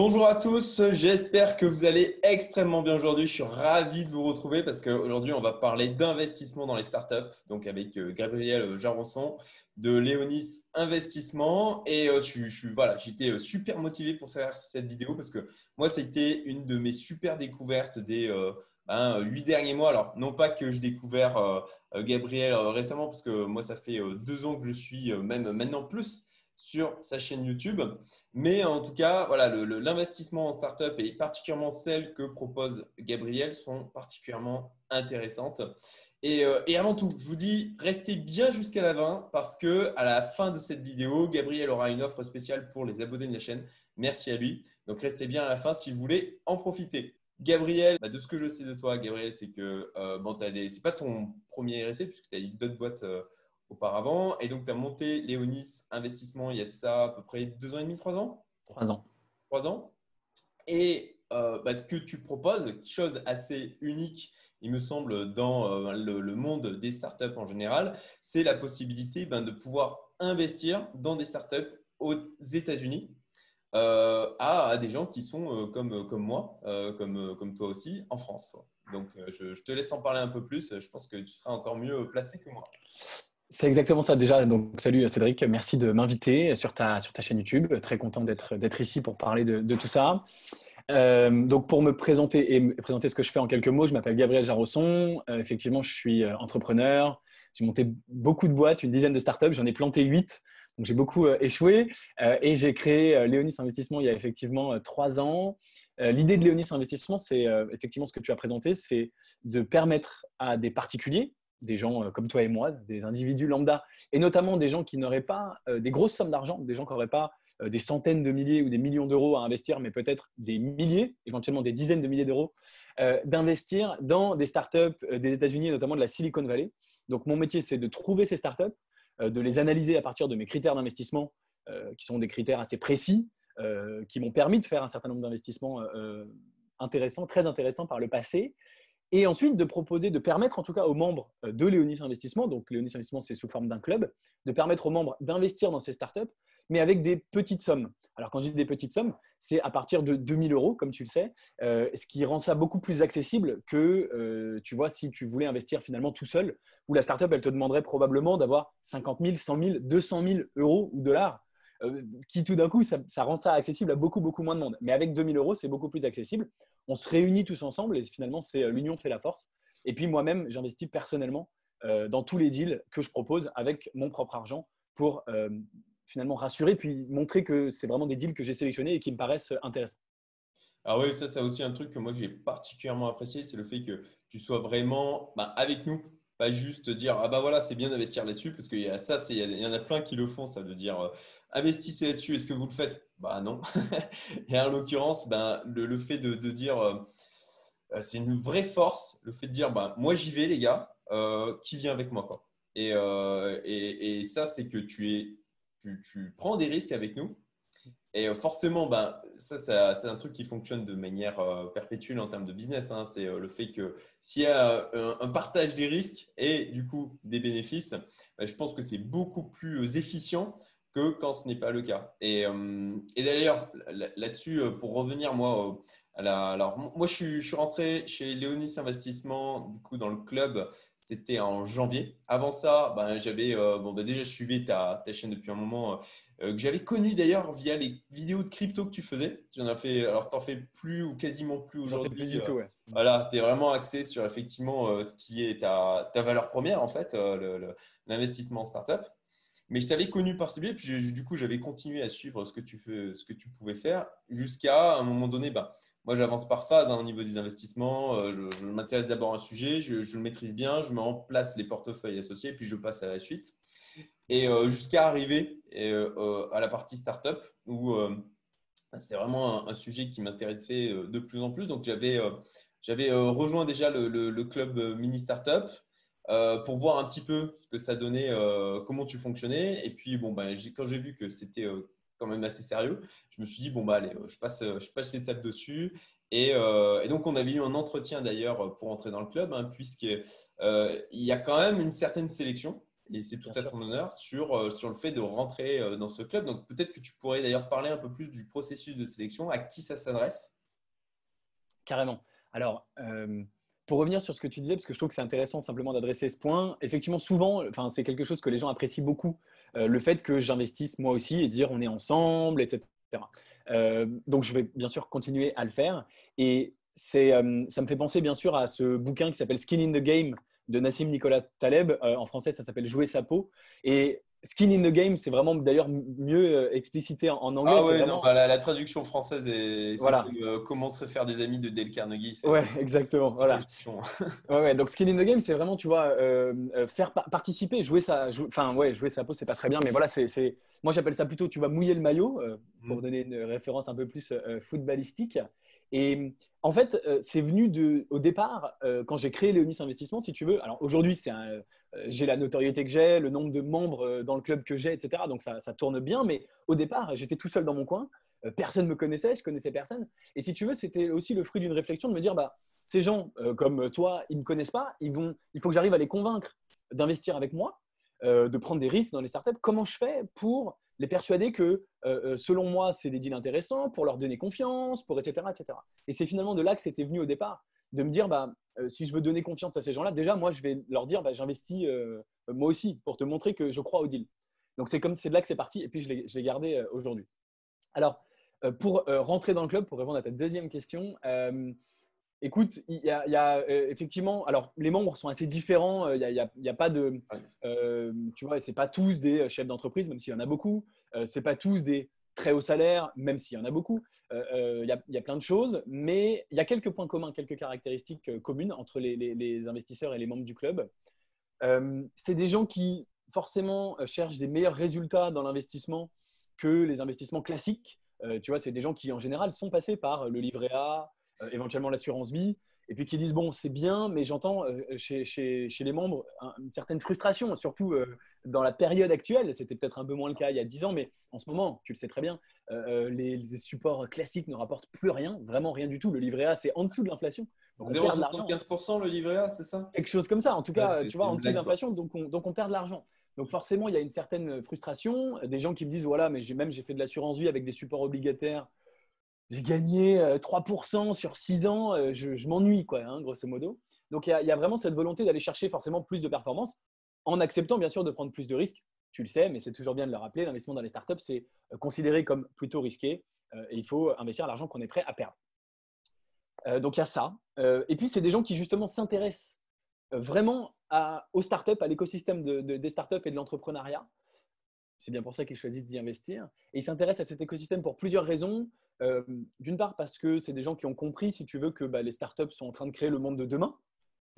Bonjour à tous, j'espère que vous allez extrêmement bien aujourd'hui. Je suis ravi de vous retrouver parce qu'aujourd'hui, on va parler d'investissement dans les startups, donc avec euh, Gabriel Jaronson de Léonis Investissement. Et euh, je, voilà, j'étais euh, super motivé pour faire cette vidéo parce que moi, c'était une de mes super découvertes des ben, huit derniers mois. Alors, non pas que j'ai découvert Gabriel récemment, parce que moi, ça fait deux ans que je suis, même maintenant plus, sur sa chaîne YouTube. Mais en tout cas, voilà, l'investissement en startup et particulièrement celles que propose Gabriel sont particulièrement intéressantes. Euh, et, avant tout, je vous dis, restez bien jusqu'à la fin parce que à la fin de cette vidéo, Gabriel aura une offre spéciale pour les abonnés de la chaîne. Merci à lui. Donc restez bien à la fin si vous voulez en profiter. Gabriel, bah, de ce que je sais de toi, Gabriel, c'est que euh, bon, ce n'est pas ton premier RSC puisque tu as eu d'autres boîtes euh, auparavant. Et donc, tu as monté Léonis Investissement il y a de ça à peu près deux ans et demi, trois ans? Trois ans. Trois ans. Et euh, bah, ce que tu proposes, chose assez unique, il me semble, dans euh, le, monde des startups en général, c'est la possibilité ben, de pouvoir investir dans des startups aux États-Unis. Euh, à, des gens qui sont comme, comme moi, comme, comme toi aussi, en France. Donc, je, je, te laisse en parler un peu plus. Je pense que tu seras encore mieux placé que moi. C'est exactement ça déjà. Donc, salut Cédric, merci de m'inviter sur ta, sur ta chaîne YouTube. Très content d'être ici pour parler de, tout ça. Euh, donc, pour me présenter et présenter ce que je fais en quelques mots, je m'appelle Gabriel Jarosson. Euh, effectivement, je suis euh, entrepreneur. J'ai monté beaucoup de boîtes, une dizaine de startups. J'en ai planté huit. Donc, j'ai beaucoup échoué. et j'ai créé Léonis Investissement il y a effectivement trois ans. L'idée de Léonis Investissement, c'est effectivement ce que tu as présenté, c'est de permettre à des particuliers, des gens euh, comme toi et moi, des individus lambda, et notamment des gens qui n'auraient pas euh, des grosses sommes d'argent, des gens qui n'auraient pas euh, des centaines de milliers ou des millions d'euros à investir, mais peut-être des milliers, éventuellement des dizaines de milliers d'euros, d'investir dans des startups des États-Unis, notamment de la Silicon Valley. Donc mon métier, c'est de trouver ces startups, de les analyser à partir de mes critères d'investissement, qui sont des critères assez précis, qui m'ont permis de faire un certain nombre d'investissements intéressants, très intéressants par le passé, et ensuite de proposer, de permettre en tout cas aux membres euh, de Léonis Investissement, donc Léonis Investissement c'est sous forme d'un club, de permettre aux membres d'investir dans ces startups, mais avec des petites sommes. Alors quand je dis des petites sommes, c'est à partir de 2000 euros, comme tu le sais, euh, ce qui rend ça beaucoup plus accessible que, euh, tu vois, si tu voulais investir finalement tout seul, où la startup, elle te demanderait probablement d'avoir 50 000, 100 000, 200 000 euros ou dollars qui tout d'un coup, ça, rend ça accessible à beaucoup, beaucoup moins de monde. Mais avec 2000 euros, c'est beaucoup plus accessible. On se réunit tous ensemble et finalement, c'est euh, l'union fait la force. Et puis moi-même, j'investis personnellement euh, dans tous les deals que je propose avec mon propre argent pour finalement rassurer puis montrer que c'est vraiment des deals que j'ai sélectionnés et qui me paraissent intéressants. Alors oui, ça, c'est aussi un truc que moi j'ai particulièrement apprécié, c'est le fait que tu sois vraiment bah, avec nous pas juste dire ah bah voilà c'est bien d'investir là-dessus parce qu'il y a ça il y en a plein qui le font ça de dire euh, investissez là-dessus est-ce que vous le faites? Bah non et en l'occurrence ben, le, fait de, dire euh, euh, c'est une vraie force le fait de dire bah moi j'y vais les gars qui vient avec moi quoi et, ça c'est que tu es tu, prends des risques avec nous et euh, forcément, ben, ça, c'est un truc qui fonctionne de manière euh, perpétuelle en termes de business. Hein. C'est euh, le fait que s'il y a un, partage des risques et du coup des bénéfices, ben, je pense que c'est beaucoup plus efficient que quand ce n'est pas le cas. Et, et d'ailleurs, là-dessus, pour revenir, moi, à la, alors, moi, je suis, je suis rentré chez Léonis Investissement, du coup, dans le club c'était en janvier. Avant ça, ben, j'avais euh, bon, ben, déjà je suivais ta, ta, chaîne depuis un moment, euh, euh, que j'avais connu d'ailleurs via les vidéos de crypto que tu faisais. Tu en as fait, alors tu n'en fais plus ou quasiment plus aujourd'hui. plus du tout, ouais. Voilà, tu es vraiment axé sur effectivement ce qui est ta, ta, valeur première en fait, l'investissement en startup. Mais je t'avais connu par ce biais, puis du coup, j'avais continué à suivre ce que tu, fais, ce que tu pouvais faire jusqu'à un moment donné. Ben, moi, j'avance par phase hein, au niveau des investissements. Euh, je, m'intéresse d'abord à un sujet, je, le maîtrise bien, je mets en place les portefeuilles associés, puis je passe à la suite. Et euh, jusqu'à arriver euh, à la partie startup où c'était vraiment un, sujet qui m'intéressait de plus en plus. Donc, j'avais rejoint déjà le, le club mini startup. Euh, pour voir un petit peu ce que ça donnait, euh, comment tu fonctionnais. Et puis, bon, ben, quand j'ai vu que c'était euh, quand même assez sérieux, je me suis dit, bon, bah, allez, je passe, je passe l'étape dessus. Et, donc, on avait eu un entretien d'ailleurs pour entrer dans le club, hein, puisqu'il y a quand même une certaine sélection. et c'est tout à ton honneur, sur, sur le fait de rentrer dans ce club. Donc peut-être que tu pourrais d'ailleurs parler un peu plus du processus de sélection, à qui ça s'adresse? Carrément. Alors, pour revenir sur ce que tu disais, parce que je trouve que c'est intéressant simplement d'adresser ce point, effectivement, souvent, c'est quelque chose que les gens apprécient beaucoup, le fait que j'investisse moi aussi et dire on est ensemble, etc. donc, je vais bien sûr continuer à le faire. Et euh, ça me fait penser bien sûr à ce bouquin qui s'appelle Skin in the Game de Nassim Nicolas Taleb. Euh, en français, ça s'appelle Jouer sa peau. Et Skin in the Game, c'est vraiment d'ailleurs mieux euh, explicité en, anglais. Ah ouais, non, bah, la, traduction française est, voilà. comment se faire des amis de Dale Carnegie. Ouais, exactement. Voilà. ouais, ouais, donc Skin in the Game, c'est vraiment, tu vois, faire participer, jouer sa, enfin ouais, jouer sa peau, c'est pas très bien, mais voilà, c'est, moi j'appelle ça plutôt, tu vas mouiller le maillot pour mm. donner une référence un peu plus footballistique. Et en fait, euh, c'est venu de, au départ, euh, quand j'ai créé Léonis Investissement, si tu veux. Alors aujourd'hui, euh, j'ai la notoriété que j'ai, le nombre de membres dans le club que j'ai, etc. Donc ça, tourne bien. Mais au départ, j'étais tout seul dans mon coin. personne ne me connaissait, je connaissais personne. Et si tu veux, c'était aussi le fruit d'une réflexion de me dire, bah, ces gens comme toi, ils ne me connaissent pas. Ils vont, il faut que j'arrive à les convaincre d'investir avec moi, de prendre des risques dans les startups. Comment je fais pour les persuader que, euh, euh, selon moi, c'est des deals intéressants, pour leur donner confiance, pour etc. etc. Et c'est finalement de là que c'était venu au départ, de me dire, bah, euh, si je veux donner confiance à ces gens-là, déjà, moi, je vais leur dire, bah, j'investis moi aussi pour te montrer que je crois au deal. Donc, c'est comme c'est de là que c'est parti, et puis je l'ai gardé aujourd'hui. Alors, pour rentrer dans le club, pour répondre à ta deuxième question, Écoute, il y a, euh, effectivement, alors les membres sont assez différents. Euh, il n'y a, pas de, euh, tu vois, c'est pas tous des chefs d'entreprise, même s'il y en a beaucoup. Ce c'est pas tous des très hauts salaires, même s'il y en a beaucoup. Il y, a plein de choses, mais il y a quelques points communs, quelques caractéristiques communes entre les, investisseurs et les membres du club. c'est des gens qui forcément cherchent des meilleurs résultats dans l'investissement que les investissements classiques. tu vois, c'est des gens qui en général sont passés par le livret A, euh, éventuellement l'assurance vie, et puis qui disent bon, c'est bien, mais j'entends euh, chez, chez, chez, les membres une certaine frustration, surtout euh, dans la période actuelle. C'était peut-être un peu moins le cas il y a 10 ans, mais en ce moment, tu le sais très bien, les, supports classiques ne rapportent plus rien, vraiment rien du tout. Le livret A, c'est en dessous de l'inflation. 0,75% le livret A, c'est ça? Quelque chose comme ça, en tout cas, tu vois, en dessous de l'inflation, donc on, donc on perd de l'argent. Donc forcément, il y a une certaine frustration. Des gens qui me disent, voilà, mais j'ai même j'ai fait de l'assurance vie avec des supports obligataires j'ai gagné 3% euh, sur 6 ans, euh, je, m'ennuie, quoi, hein, grosso modo. Donc, il y, a vraiment cette volonté d'aller chercher forcément plus de performance en acceptant, bien sûr, de prendre plus de risques. Tu le sais, mais c'est toujours bien de le rappeler, l'investissement dans les startups, c'est euh, considéré comme plutôt risqué et il faut investir l'argent qu'on est prêt à perdre. donc, il y a ça. et puis, c'est des gens qui, justement, s'intéressent vraiment à, aux startups, à l'écosystème des startups et de l'entrepreneuriat. C'est bien pour ça qu'ils choisissent d'y investir. Et ils s'intéressent à cet écosystème pour plusieurs raisons. Euh, d'une part parce que c'est des gens qui ont compris, si tu veux, que bah, les startups sont en train de créer le monde de demain,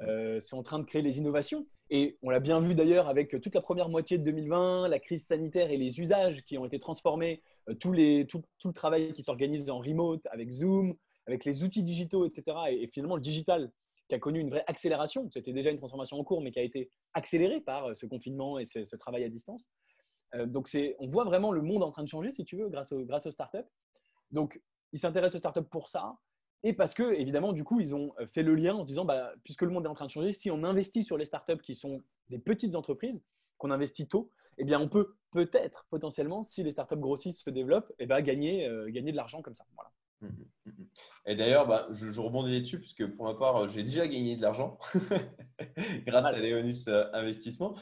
euh, sont en train de créer les innovations. Et on l'a bien vu d'ailleurs avec toute la première moitié de 2020, la crise sanitaire et les usages qui ont été transformés, euh, tout, le travail qui s'organise en remote, avec Zoom, avec les outils digitaux, etc. Et, finalement, le digital qui a connu une vraie accélération. C'était déjà une transformation en cours, mais qui a été accélérée par ce confinement et ce, travail à distance. donc, on voit vraiment le monde en train de changer, si tu veux, grâce aux startups. Donc, ils s'intéressent aux startups pour ça. Et parce que, évidemment, du coup, ils ont euh, fait le lien en se disant, bah, puisque le monde est en train de changer, si on investit sur les startups qui sont des petites entreprises, qu'on investit tôt, eh bien, on peut peut-être, potentiellement, si les startups grossissent, se développent, eh ben, gagner, euh, gagner de l'argent comme ça. Voilà. Mmh, mmh, mmh. Et d'ailleurs, bah, je, rebondis dessus puisque pour ma part, j'ai déjà gagné de l'argent grâce à Léonis euh, Investissement.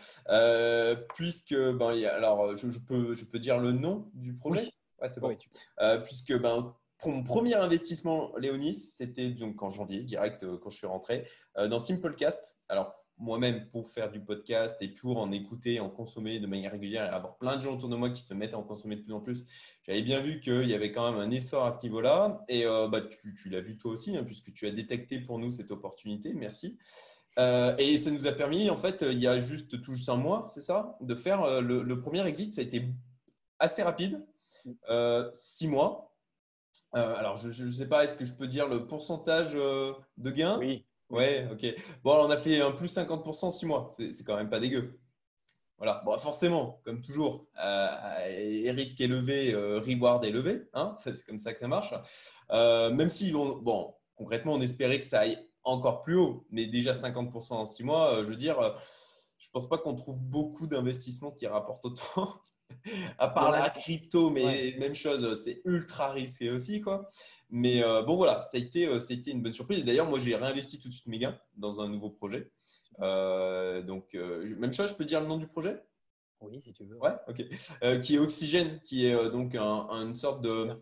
puisque, ben, alors, je, peux, je peux dire le nom du projet? C'est bon. Euh, puisque ben, pour mon premier investissement, Léonis, c'était donc en janvier, direct euh, quand je suis rentré, euh, dans Simplecast. Alors, moi-même, pour faire du podcast et pour en écouter, en consommer de manière régulière et avoir plein de gens autour de moi qui se mettent à en consommer de plus en plus, j'avais bien vu qu'il y avait quand même un essor à ce niveau-là. Et bah, tu, l'as vu toi aussi, hein, puisque tu as détecté pour nous cette opportunité. Merci. et ça nous a permis, en fait, il y a juste tout juste un mois, c'est ça, de faire le, le, premier exit. Ça a été assez rapide. Euh, six mois. Euh, alors, je ne sais pas, est-ce que je peux dire le pourcentage euh, de gain Oui. Ouais, ok. Bon, on a fait un plus 50% en 6 mois. C'est quand même pas dégueu. Voilà. Bon, forcément, comme toujours, risque élevé, reward élevé. Hein c'est comme ça que ça marche. même si, bon, concrètement, on espérait que ça aille encore plus haut, mais déjà 50% en 6 mois, je veux dire, je pense pas qu'on trouve beaucoup d'investissements qui rapportent autant, à part la crypto, mais même chose, c'est ultra risqué aussi. Quoi. Mais euh, bon, voilà, ça a, été, euh, ça a été une bonne surprise. D'ailleurs, moi, j'ai réinvesti tout de suite mes gains dans un nouveau projet. Euh, donc, même chose, je peux dire le nom du projet? Oui, si tu veux. Ouais, ok. qui est Oxygène, qui est donc une sorte de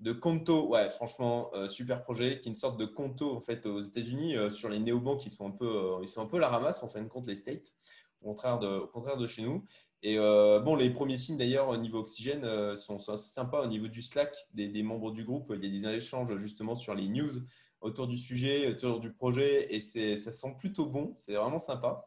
de Conto, ouais, franchement, euh, super projet, qui est une sorte de Conto en fait aux États-Unis euh, sur les néobanques qui sont un peu, euh, ils sont un peu la ramasse en fin de compte les states, au contraire de, au contraire de chez nous. Et bon, les premiers signes d'ailleurs au niveau oxygène sont, sont, assez sympas au niveau du Slack des, membres du groupe. Il y a des échanges justement sur les news autour du sujet, autour du projet, et ça sent plutôt bon. C'est vraiment sympa.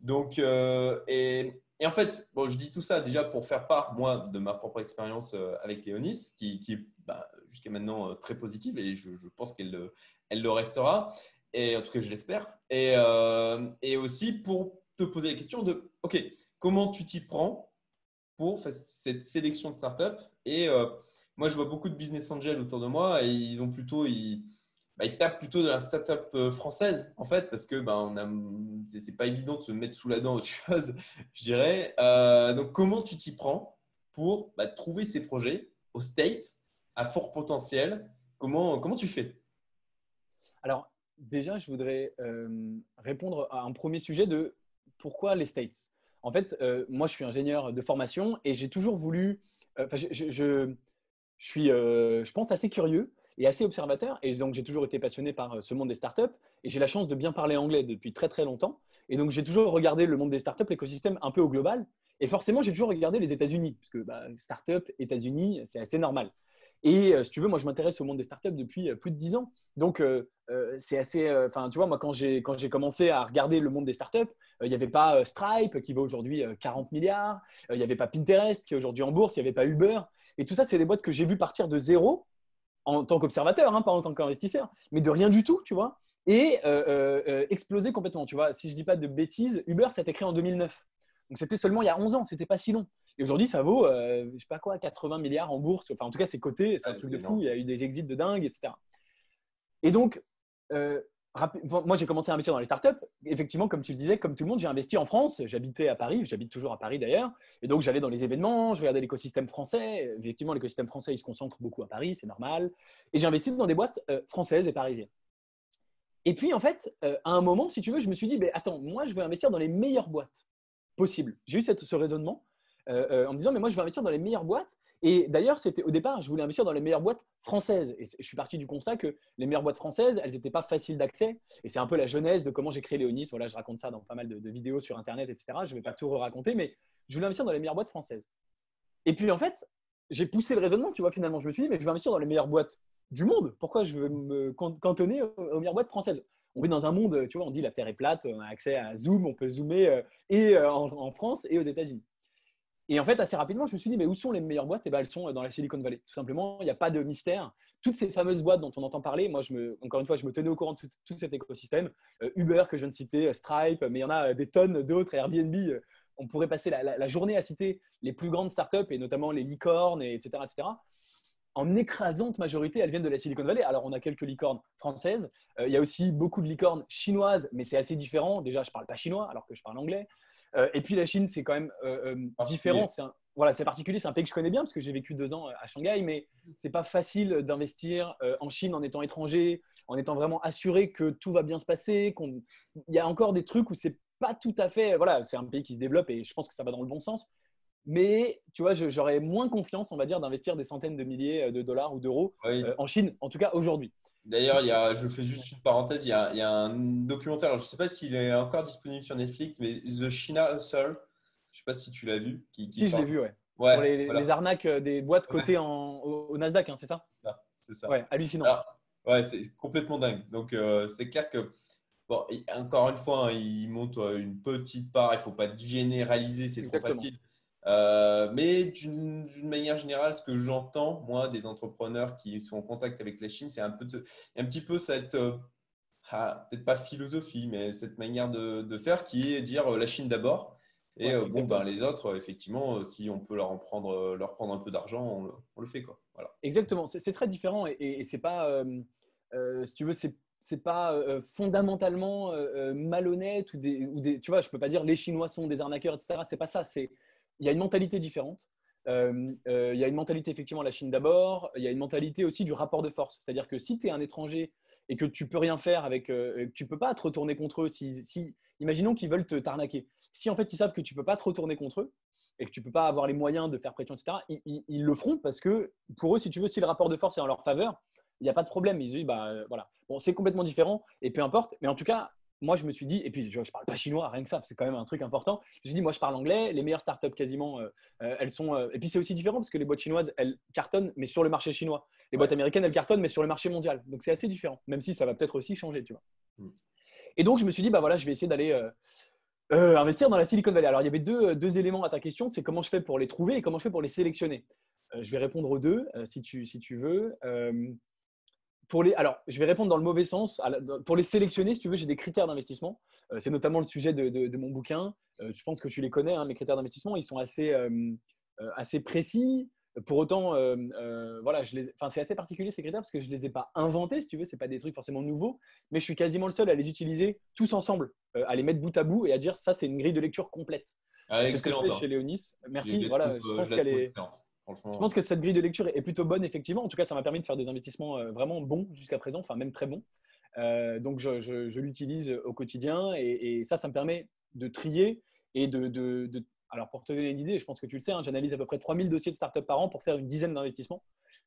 Donc, et et en fait, bon, je dis tout ça déjà pour faire part, moi, de ma propre expérience euh, avec Léonis, qui, qui est bah, jusqu'à maintenant euh, très positive et je, pense qu'elle elle le restera. Et en tout cas, je l'espère. Et, euh, et, aussi pour te poser la question de, OK, comment tu t'y prends pour cette sélection de startups Et moi, je vois beaucoup de business angels autour de moi et ils ont plutôt, ils, bah, tapent plutôt de la startup euh, française, en fait, parce que bah, on c'est pas évident de se mettre sous la dent autre chose, je dirais. Euh, donc, comment tu t'y prends pour bah, trouver ces projets au States à fort potentiel? Comment, comment tu fais? Alors, déjà, je voudrais euh, répondre à un premier sujet de pourquoi les States? En fait, moi, je suis ingénieur de formation et j'ai toujours voulu. je, je, suis, je pense, assez curieux et assez observateur. Et donc, j'ai toujours été passionné par euh, ce monde des startups. Et j'ai la chance de bien parler anglais depuis très, très longtemps. Et donc, j'ai toujours regardé le monde des startups, l'écosystème un peu au global. Et forcément, j'ai toujours regardé les États-Unis, parce que bah, startup, États-Unis, c'est assez normal. Et euh, si tu veux, moi, je m'intéresse au monde des startups depuis euh, plus de 10 ans. Donc, c'est assez. Enfin, tu vois, moi, quand j'ai commencé à regarder le monde des startups, il n'y avait pas Stripe qui vaut aujourd'hui 40 milliards, il n'y avait pas Pinterest qui est aujourd'hui en bourse, il n'y avait pas Uber. Et tout ça, c'est des boîtes que j'ai vues partir de zéro en tant qu'observateur, hein, pas en tant qu'investisseur, mais de rien du tout, tu vois, et euh, euh, euh, exploser complètement. Tu vois, si je dis pas de bêtises, Uber s'est créé en 2009. Donc c'était seulement il y a 11 ans, c'était pas si long. Et aujourd'hui, ça vaut, je sais pas quoi, 80 milliards en bourse. Enfin, en tout cas, c'est coté, c'est un truc de fou. Il y a eu des exits de dingue, etc. Et donc, moi, j'ai commencé à investir dans les startups. Effectivement, comme tu le disais, comme tout le monde, j'ai investi en France. J'habitais à Paris, j'habite toujours à Paris d'ailleurs. Et donc, j'allais dans les événements, je regardais l'écosystème français. Effectivement, l'écosystème français, il se concentre beaucoup à Paris, c'est normal. Et j'ai investi dans des boîtes euh, françaises et parisiennes. Et puis, en fait, euh, à un moment, si tu veux, je me suis dit, mais attends, moi, je veux investir dans les meilleures boîtes possibles. J'ai eu cette, ce raisonnement euh, en me disant, mais moi, je veux investir dans les meilleures boîtes. Et d'ailleurs, c'était au départ, je voulais investir dans les meilleures boîtes françaises. Et je suis parti du constat que les meilleures boîtes françaises, elles n'étaient pas faciles d'accès. Et c'est un peu la genèse de comment j'ai créé Léonis. Voilà, je raconte ça dans pas mal de, vidéos sur Internet, etc. Je ne vais pas tout raconter, mais je voulais investir dans les meilleures boîtes françaises. Et puis, en fait, j'ai poussé le raisonnement, tu vois, finalement. Je me suis dit, mais je vais investir dans les meilleures boîtes du monde. Pourquoi je veux me cantonner aux meilleures boîtes françaises? On vit dans un monde, tu vois, on dit la Terre est plate, on a accès à Zoom, on peut zoomer euh, et euh, en France et aux États-Unis. Et en fait, assez rapidement, je me suis dit, mais où sont les meilleures boîtes? Et eh ben, Elles sont dans la Silicon Valley. Tout simplement, il n'y a pas de mystère. Toutes ces fameuses boîtes dont on entend parler, moi, je me, encore une fois, je me tenais au courant de tout, cet écosystème. Euh, Uber, que je viens de citer, euh, Stripe, mais il y en a euh, des tonnes d'autres, Airbnb. on pourrait passer la, journée à citer les plus grandes startups, et notamment les licornes, etc., etc. En écrasante majorité, elles viennent de la Silicon Valley. Alors, on a quelques licornes françaises. il y a aussi beaucoup de licornes chinoises, mais c'est assez différent. Déjà, je ne parle pas chinois, alors que je parle anglais. Euh, et puis la Chine, c'est quand même euh, euh, différent. C'est voilà, c'est particulier. C'est un pays que je connais bien parce que j'ai vécu deux ans à Shanghai, mais c'est pas facile d'investir en Chine en étant étranger, en étant vraiment assuré que tout va bien se passer. Qu'on... Il y a encore des trucs où c'est pas tout à fait. Voilà, c'est un pays qui se développe et je pense que ça va dans le bon sens. Mais tu vois, j'aurais moins confiance, on va dire, d'investir des centaines de milliers de dollars ou d'euros en Chine, en tout cas aujourd'hui. D'ailleurs, il y a, je fais juste une parenthèse, il y a, il y a un documentaire, je ne sais pas s'il est encore disponible sur Netflix, mais The China Hustle, je ne sais pas si tu l'as vu. Qui, si, je l'ai vu, ouais. ouais sur les, arnaques euh, des boîtes cotées en, au, Nasdaq, hein, c'est ça? C'est ça. Ouais, hallucinant. ouais, c'est complètement dingue. Donc, euh, c'est clair que, bon, encore une fois, hein, il monte euh, une petite part, il ne faut pas généraliser, c'est trop facile. Euh, mais d'une manière générale, ce que j'entends, moi, des entrepreneurs qui sont en contact avec la Chine, c'est un, peu un petit peu cette, euh, ah, peut-être pas philosophie, mais cette manière de, faire qui est dire euh, la Chine d'abord. Et bon, ben, les autres, effectivement, si on peut leur, en prendre, leur prendre un peu d'argent, on, le fait. Quoi. Voilà. Exactement, c'est très différent et, et c'est pas, si tu veux, c'est c'est pas fondamentalement malhonnête ou des, ou des, tu vois, je peux pas dire les Chinois sont des arnaqueurs, etc. C'est pas ça. C'est il y a une mentalité différente. il y a une mentalité effectivement la Chine d'abord. Il y a une mentalité aussi du rapport de force. C'est-à-dire que si tu es un étranger et que tu peux rien faire avec, que tu peux pas te retourner contre eux, si, imaginons qu'ils veulent te t'arnaquer. Si en fait ils savent que tu peux pas te retourner contre eux, et que tu peux pas avoir les moyens de faire pression, etc., ils, ils, le feront parce que pour eux, si tu veux, si le rapport de force est en leur faveur, il n'y a pas de problème. Ils disent, bah euh, voilà. Bon, c'est complètement différent et peu importe. Mais en tout cas, moi, je me suis dit, et puis je ne parle pas chinois, rien que ça, c'est quand même un truc important. Je me suis dit, moi, je parle anglais. Les meilleures startups, quasiment, euh, euh, elles sont. et puis, c'est aussi différent parce que les boîtes chinoises, elles cartonnent, mais sur le marché chinois. Les boîtes américaines, elles cartonnent, mais sur le marché mondial. Donc, c'est assez différent, même si ça va peut-être aussi changer, tu vois. Mm. Et donc, je me suis dit, bah voilà, je vais essayer d'aller. investir dans la Silicon Valley. Alors, il y avait deux, deux éléments à ta question, c'est comment je fais pour les trouver et comment je fais pour les sélectionner. je vais répondre aux deux, si, tu, si tu veux les, alors, je vais répondre dans le mauvais sens. Pour les sélectionner, si tu veux, j'ai des critères d'investissement. Euh, c'est notamment le sujet de, mon bouquin. Euh, je pense que tu les connais, hein, mes critères d'investissement. Ils sont assez, euh, assez précis. Pour autant, voilà, c'est assez particulier ces critères parce que je ne les ai pas inventés, si tu veux. Ce pas des trucs forcément nouveaux, mais je suis quasiment le seul à les utiliser tous ensemble, à les mettre bout à bout et à dire ça, c'est une grille de lecture complète. Ah, c'est ce que je fais chez Léonis. Merci. Voilà, je pense qu'elle est. Je pense que cette grille de lecture est plutôt bonne, effectivement. En tout cas, ça m'a permis de faire des investissements euh, vraiment bons jusqu'à présent, enfin même très bons. Euh, donc, je, l'utilise au quotidien et, ça, ça me permet de trier et de, alors, pour te donner une idée, je pense que tu le sais, hein, j'analyse à peu près 3000 dossiers de start-up par an pour faire une dizaine d'investissements.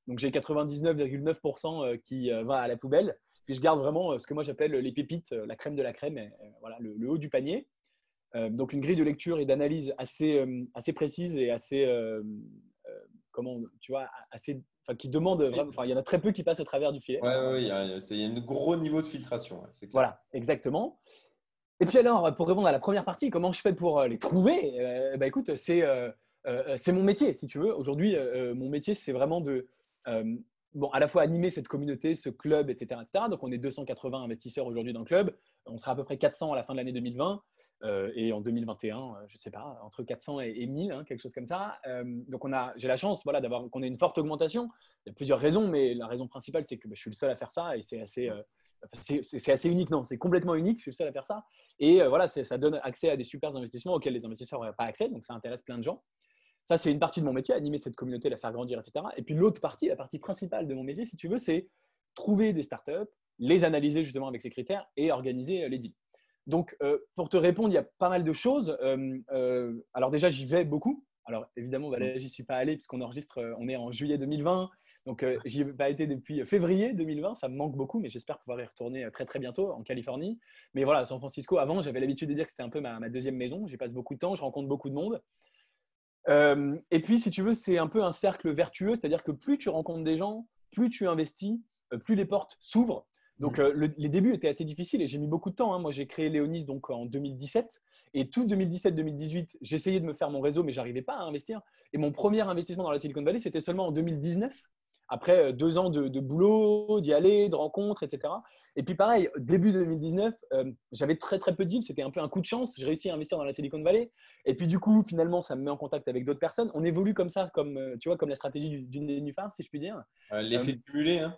Donc, j'ai 99,9% euh, qui va à la poubelle. Puis, je garde vraiment ce que moi j'appelle les pépites, la crème de la crème, voilà, le, haut du panier. donc, une grille de lecture et d'analyse assez, assez précise et assez, comment, tu vois, assez, enfin, qui demande vraiment, enfin, il y en a très peu qui passent au travers du filet. Oui, ouais, il y, a, un gros niveau de filtration. voilà, exactement. Et puis alors, pour répondre à la première partie, comment je fais pour euh, les trouver euh, bah, Écoute, c'est euh, c'est mon métier, si tu veux. Aujourd'hui, mon métier, c'est vraiment de, bon, à la fois animer cette communauté, ce club, etc., etc. Donc, on est 280 investisseurs aujourd'hui dans le club. On sera à peu près 400 à la fin de l'année 2020. Euh, et en 2021, euh, je ne sais pas, entre 400 et, 1000, hein, quelque chose comme ça. Euh, donc j'ai la chance voilà, d'avoir qu'on ait une forte augmentation. Il y a plusieurs raisons, mais la raison principale, c'est que bah, je suis le seul à faire ça et c'est assez, c'est, assez unique. Non, c'est complètement unique, je suis le seul à faire ça. Et voilà, ça donne accès à des super investissements auxquels les investisseurs n'auraient pas accès, donc ça intéresse plein de gens. Ça, c'est une partie de mon métier, animer cette communauté, la faire grandir, etc. Et puis l'autre partie, la partie principale de mon métier, si tu veux, c'est trouver des startups, les analyser justement avec ces critères et organiser les deals. Donc, euh, pour te répondre, il y a pas mal de choses. Euh, euh, alors déjà, j'y vais beaucoup. Alors évidemment, bah, là, j'y suis pas allé puisqu'on enregistre, on est en juillet 2020. Donc, j'y ai pas été depuis février 2020. Ça me manque beaucoup, mais j'espère pouvoir y retourner très très bientôt en Californie. Mais voilà, San Francisco, avant, j'avais l'habitude de dire que c'était un peu ma, deuxième maison. J'y passe beaucoup de temps, je rencontre beaucoup de monde. et puis, si tu veux, c'est un peu un cercle vertueux, c'est-à-dire que plus tu rencontres des gens, plus tu investis, plus les portes s'ouvrent. Donc, mm. euh, les débuts étaient assez difficiles et j'ai mis beaucoup de temps. Hein. Moi, j'ai créé Léonis donc en 2017 et tout 2017-2018, j'essayais de me faire mon réseau, mais j'arrivais pas à investir. Et mon premier investissement dans la Silicon Valley, c'était seulement en 2019, après euh, deux ans de, boulot, d'y aller, de rencontres, etc. Et puis, pareil, début 2019, euh, j'avais très très peu de deals. C'était un peu un coup de chance. J'ai réussi à investir dans la Silicon Valley. Et puis, du coup, finalement, ça me met en contact avec d'autres personnes. On évolue comme ça, comme tu vois, comme la stratégie d'une nénuphar, si je puis dire. L'effet cumulé, hein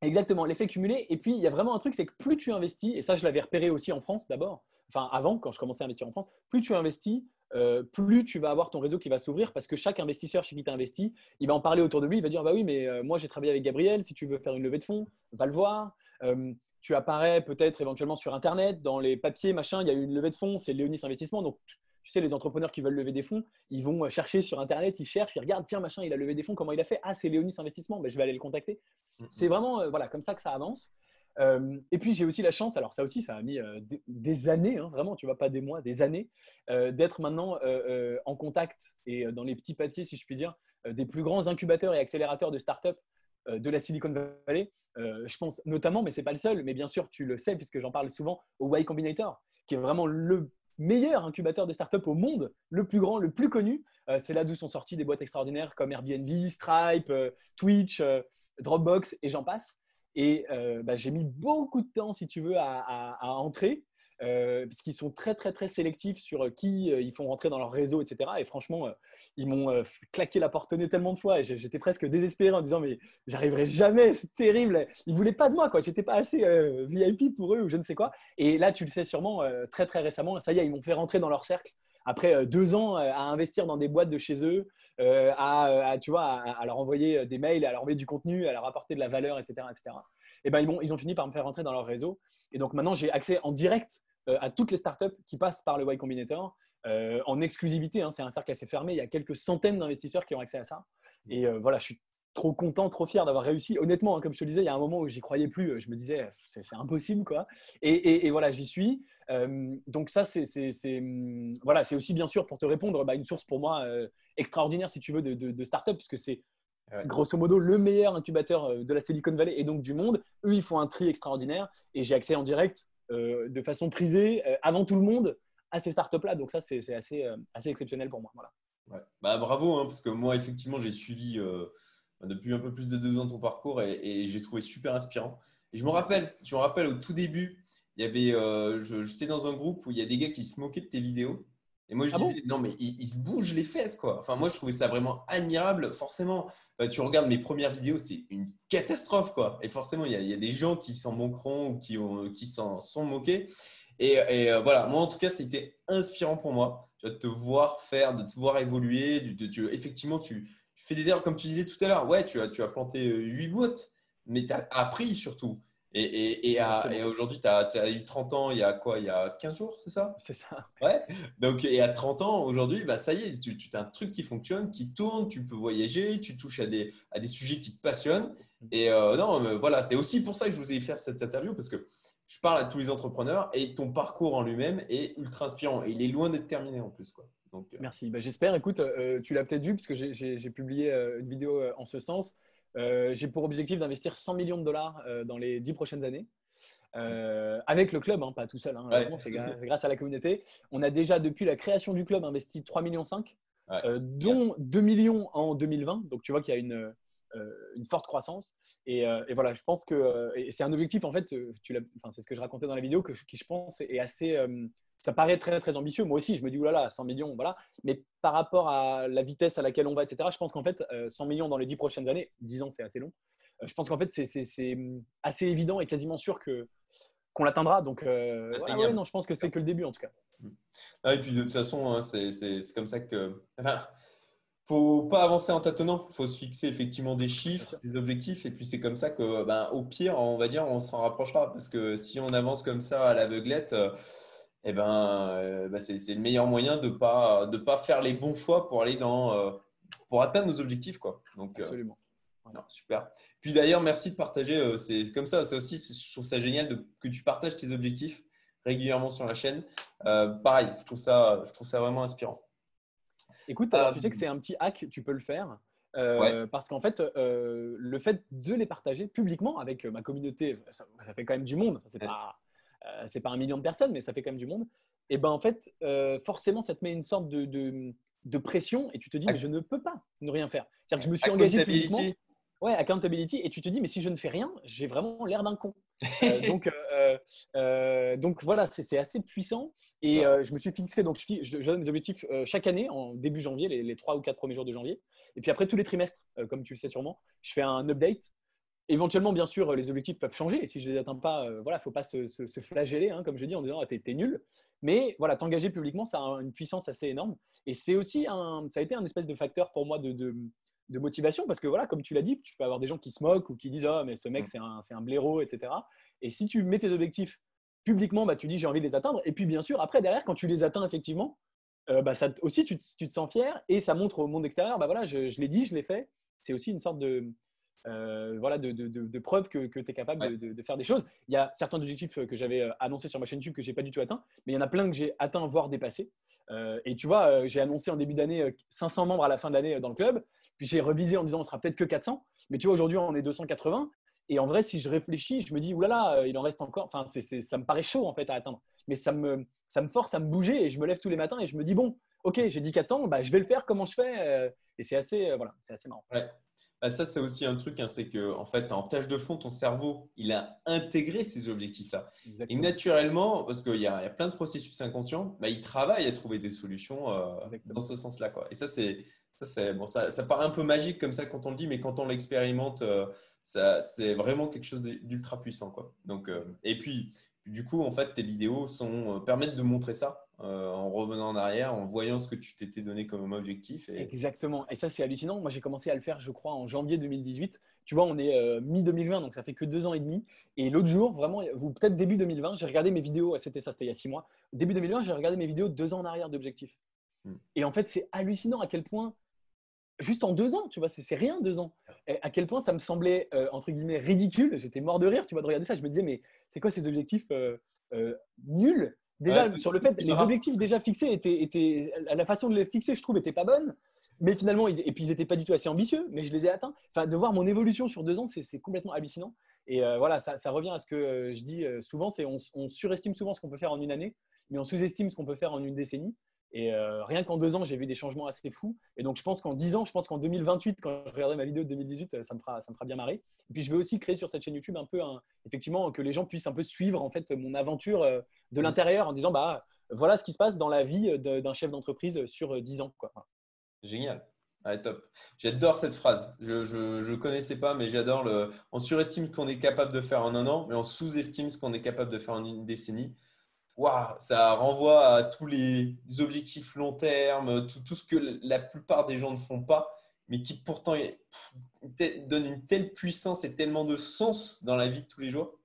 Exactement, l'effet cumulé. Et puis, il y a vraiment un truc, c'est que plus tu investis, et ça, je l'avais repéré aussi en France d'abord, enfin avant, quand je commençais à investir en France, plus tu investis, euh, plus tu vas avoir ton réseau qui va s'ouvrir parce que chaque investisseur chez qui tu investi, il va en parler autour de lui, il va dire Bah oui, mais euh, moi j'ai travaillé avec Gabriel, si tu veux faire une levée de fonds, va le voir. Euh, tu apparais peut-être éventuellement sur Internet, dans les papiers, machin, il y a eu une levée de fonds, c'est Léonis Investissement. Donc tu sais, les entrepreneurs qui veulent lever des fonds, ils vont euh, chercher sur Internet, ils cherchent, ils regardent, tiens, machin, il a levé des fonds, comment il a fait? Ah, c'est Léonis Investissement, ben, je vais aller le contacter. Mm-hmm. C'est vraiment euh, voilà, comme ça que ça avance. Euh, et puis j'ai aussi la chance, alors ça aussi, ça a mis des, années, hein, vraiment, tu vois, pas des mois, des années, d'être maintenant en contact et dans les petits papiers, si je puis dire, des plus grands incubateurs et accélérateurs de start-up de la Silicon Valley. je pense notamment, mais ce n'est pas le seul, mais bien sûr, tu le sais, puisque j'en parle souvent, au Y Combinator, qui est vraiment le meilleur incubateur de startups au monde, le plus grand, le plus connu. Euh, c'est là d'où sont sorties des boîtes extraordinaires comme Airbnb, Stripe, euh, Twitch, euh, Dropbox et j'en passe. Et bah, j'ai mis beaucoup de temps, si tu veux, à, entrer. Parce qu'ils sont très, très, très sélectifs sur qui ils font rentrer dans leur réseau, etc. Et franchement, ils m'ont claqué la porte nez tellement de fois. J'étais presque désespéré en disant, mais j'arriverai jamais, c'est terrible. Ils voulaient pas de moi, quoi. J'étais pas assez VIP pour eux ou je ne sais quoi. Et là, tu le sais sûrement, très, très récemment, ça y est, ils m'ont fait rentrer dans leur cercle après deux ans à investir dans des boîtes de chez eux, à, tu vois, leur envoyer des mails, à leur envoyer du contenu, à leur apporter de la valeur, etc. etc. Et ben, ils, ils, ont fini par me faire rentrer dans leur réseau. Et donc maintenant, j'ai accès en direct à toutes les startups qui passent par le Y Combinator. en exclusivité, hein, c'est un cercle assez fermé. Il y a quelques centaines d'investisseurs qui ont accès à ça. Et voilà, je suis trop content, trop fier d'avoir réussi. Honnêtement, hein, comme je te le disais, il y a un moment où j'y croyais plus. Je me disais, c'est impossible, quoi. Et, voilà, j'y suis. donc ça, c'est mmh, voilà, c'est aussi bien sûr pour te répondre, bah, une source pour moi extraordinaire, si tu veux, de, de, de start-up, puisque c'est grosso modo le meilleur incubateur de la Silicon Valley et donc du monde. Eux, ils font un tri extraordinaire et j'ai accès en direct de façon privée, avant tout le monde, à ces startups-là. Donc ça, c'est assez, assez exceptionnel pour moi. Voilà. Bah, bravo, hein, parce que moi, effectivement, j'ai suivi depuis un peu plus de deux ans ton parcours et, j'ai trouvé super inspirant. Et je me rappelle, tu me rappelles au tout début, il y avait, euh, j'étais dans un groupe où il y a des gars qui se moquaient de tes vidéos. Et moi, je ah disais, non, mais ils, se bougent les fesses, quoi. Enfin, moi, je trouvais ça vraiment admirable. Forcément, tu regardes mes premières vidéos, c'est une catastrophe, quoi. Et forcément, il y a, des gens qui s'en moqueront ou qui, qui s'en sont moqués. Et, euh, voilà, moi, en tout cas, c'était inspirant pour moi de te voir faire, de te voir évoluer. De, effectivement, tu, tu fais des erreurs, comme tu disais tout à l'heure. Ouais, tu as, tu as planté 8 euh, boîtes, mais tu as appris surtout. Et, et, et, aujourd'hui, tu as, eu 30 ans il y a quoi Il y a 15 jours, c'est ça? C'est ça. Ouais. Donc, et à 30 ans, aujourd'hui, bah, ça y est, tu, tu as un truc qui fonctionne, qui tourne, tu peux voyager, tu touches à des, à des sujets qui te passionnent. Et euh, non, voilà, c'est aussi pour ça que je vous ai fait cette interview, parce que je parle à tous les entrepreneurs et ton parcours en lui-même est ultra inspirant. Et il est loin d'être terminé en plus. Quoi. Donc, euh, Merci. Bah, J'espère. Écoute, euh, tu l'as peut-être vu, puisque j'ai publié une vidéo en ce sens. J'ai pour objectif d'investir 100 millions de dollars dans les 10 prochaines années. avec le club, hein, pas tout seul. Hein, C'est grâce à la communauté. On a déjà, depuis la création du club, investi 3,5 millions, dont 2 millions en 2020. Donc, tu vois qu'il y a une, une forte croissance. Et, voilà, je pense que c'est un objectif, en fait, c'est ce que je racontais dans la vidéo, que, qui je pense est assez ça paraît très, très ambitieux. Moi aussi, je me dis, oulala, 100 millions, voilà. Mais par rapport à la vitesse à laquelle on va, etc., je pense qu'en fait, 100 euh, millions dans les 10 prochaines années, 10 ans, c'est assez long. Euh, je pense qu'en fait, c'est hum, assez évident et quasiment sûr que qu'on l'atteindra. Donc, euh, non, je pense que c'est que le début, en tout cas. Mmh. Ah, et puis, de toute façon, hein, c'est comme ça que. Enfin, faut pas avancer en tâtonnant. Il faut se fixer effectivement des chiffres, des objectifs. Et puis, c'est comme ça que, ben, au pire, on va dire, on s'en rapprochera. Parce que si on avance comme ça à l'aveuglette, eh ben, euh, bah, c'est, le meilleur moyen de ne pas, de pas faire les bons choix pour aller dans, euh, pour atteindre nos objectifs. Quoi. Donc, euh, Absolument. super. Puis d'ailleurs, merci de partager. c'est comme ça, c'est aussi, je trouve ça génial de, que tu partages tes objectifs régulièrement sur la chaîne. pareil, je trouve, ça, je trouve ça vraiment inspirant. Écoute, tu sais que c'est un petit hack, tu peux le faire. Parce qu'en fait, le fait de les partager publiquement avec ma communauté, ça, fait quand même du monde. C'est pas, c'est pas un million de personnes, mais ça fait quand même du monde. Et ben en fait, euh, forcément, ça te met une sorte de, de, pression et tu te dis, mais je ne peux pas ne rien faire. C'est-à-dire que je me suis engagé publiquement. Ouais, accountability. Et tu te dis, mais si je ne fais rien, j'ai vraiment l'air d'un con. Euh, donc, donc voilà, c'est assez puissant. Et je me suis fixé, donc je, je, donne des objectifs chaque année, en début janvier, les, 3 ou 4 premiers jours de janvier. Et puis après, tous les trimestres, comme tu le sais sûrement, je fais un update Éventuellement, bien sûr, les objectifs peuvent changer. Et si je ne les atteins pas, il euh, voilà, faut pas se, flageller, hein, comme je dis, en disant ah, t'es, nul. Mais voilà, t'engager publiquement, ça a une puissance assez énorme. Et c'est aussi un, ça a été un espèce de facteur pour moi de, de, motivation parce que voilà, comme tu l'as dit, tu peux avoir des gens qui se moquent ou qui disent ah mais ce mec mm. c'est un, c'est un blaireau, etc. Et si tu mets tes objectifs publiquement, bah, tu dis j'ai envie de les atteindre. Et puis bien sûr, après derrière, quand tu les atteins effectivement, euh, bah, ça aussi tu, te sens fier et ça montre au monde extérieur, bah voilà, je, je l'ai dit, je l'ai fait. C'est aussi une sorte de, euh, voilà, de, de, preuves que, que tu es capable de, faire des choses. Il y a certains objectifs que j'avais euh, annoncés sur ma chaîne YouTube que j'ai pas du tout atteint, mais il y en a plein que j'ai atteint, voire dépassé. Euh, et tu vois, j'ai annoncé en début d'année 500 membres à la fin de l'année dans le club, puis j'ai revisé en disant on sera peut-être que 400, mais tu vois, aujourd'hui on est 280. Et en vrai, si je réfléchis, je me dis, oulala, il en reste encore. Enfin, c'est, ça me paraît chaud en fait à atteindre. Mais ça me, ça me force à me bouger et je me lève tous les matins et je me dis, bon, ok, j'ai dit 400, bah, je vais le faire comment je fais. Et c'est assez, voilà, c'est assez marrant. Bah, ça, c'est aussi un truc, hein, c'est que en fait, en tâche de fond, ton cerveau, il a intégré ces objectifs-là. Et naturellement, parce qu'il y, y, a plein de processus inconscients, bah, il travaille à trouver des solutions euh, dans ce sens-là. Et ça, c'est ça, c'est bon, ça, ça, paraît un peu magique comme ça quand on le dit, mais quand on l'expérimente, euh, ça, c'est vraiment quelque chose d'ultra puissant, quoi. Donc, euh, et puis, du coup, en fait, tes vidéos sont, permettent de montrer ça. Euh, en revenant en arrière, en voyant ce que tu t'étais donné comme objectif. Exactement. Et ça, c'est hallucinant. Moi, j'ai commencé à le faire, je crois, en janvier 2018. Tu vois, on est euh, mi-2020, donc ça fait que deux ans et demi. Et l'autre jour, vraiment, ou peut-être début 2020, j'ai regardé mes vidéos. C'était ça, c'était il y a six mois. Début 2020, j'ai regardé mes vidéos deux ans en arrière d'objectifs. Hmm. Et en fait, c'est hallucinant à quel point, juste en deux ans, tu vois, c'est rien deux ans. Et à quel point ça me semblait, euh, entre guillemets, ridicule. J'étais mort de rire, tu vois, de regarder ça. Je me disais, mais c'est quoi ces objectifs nuls? Déjà, sur le fait, les objectifs déjà fixés étaient, étaient, la façon de les fixer, je trouve, était pas bonne. Mais finalement, ils, et puis ils n'étaient pas du tout assez ambitieux, mais je les ai atteints. Enfin, de voir mon évolution sur deux ans, c'est complètement hallucinant. Et euh, voilà, ça, ça, revient à ce que euh, je dis euh, souvent, c'est on, on, surestime souvent ce qu'on peut faire en une année, mais on sous-estime ce qu'on peut faire en une décennie. Et euh, rien qu'en deux ans, j'ai vu des changements assez fous. Et donc, je pense qu'en dix ans, je pense qu'en 2028, quand je regarderai ma vidéo de 2018, ça me fera, ça me fera bien marrer. Et puis, je vais aussi créer sur cette chaîne YouTube un peu, effectivement, que les gens puissent un peu suivre en fait mon aventure euh, de l'intérieur en disant, bah, voilà ce qui se passe dans la vie d'un chef d'entreprise sur dix ans. Quoi. Génial. top. J'adore cette phrase. Je ne connaissais pas, mais j'adore le. On surestime ce qu'on est capable de faire en un an, mais on sous-estime ce qu'on est capable de faire en une décennie ça renvoie à tous les objectifs long terme, tout, ce que la plupart des gens ne font pas, mais qui pourtant donnent une telle puissance et tellement de sens dans la vie de tous les jours.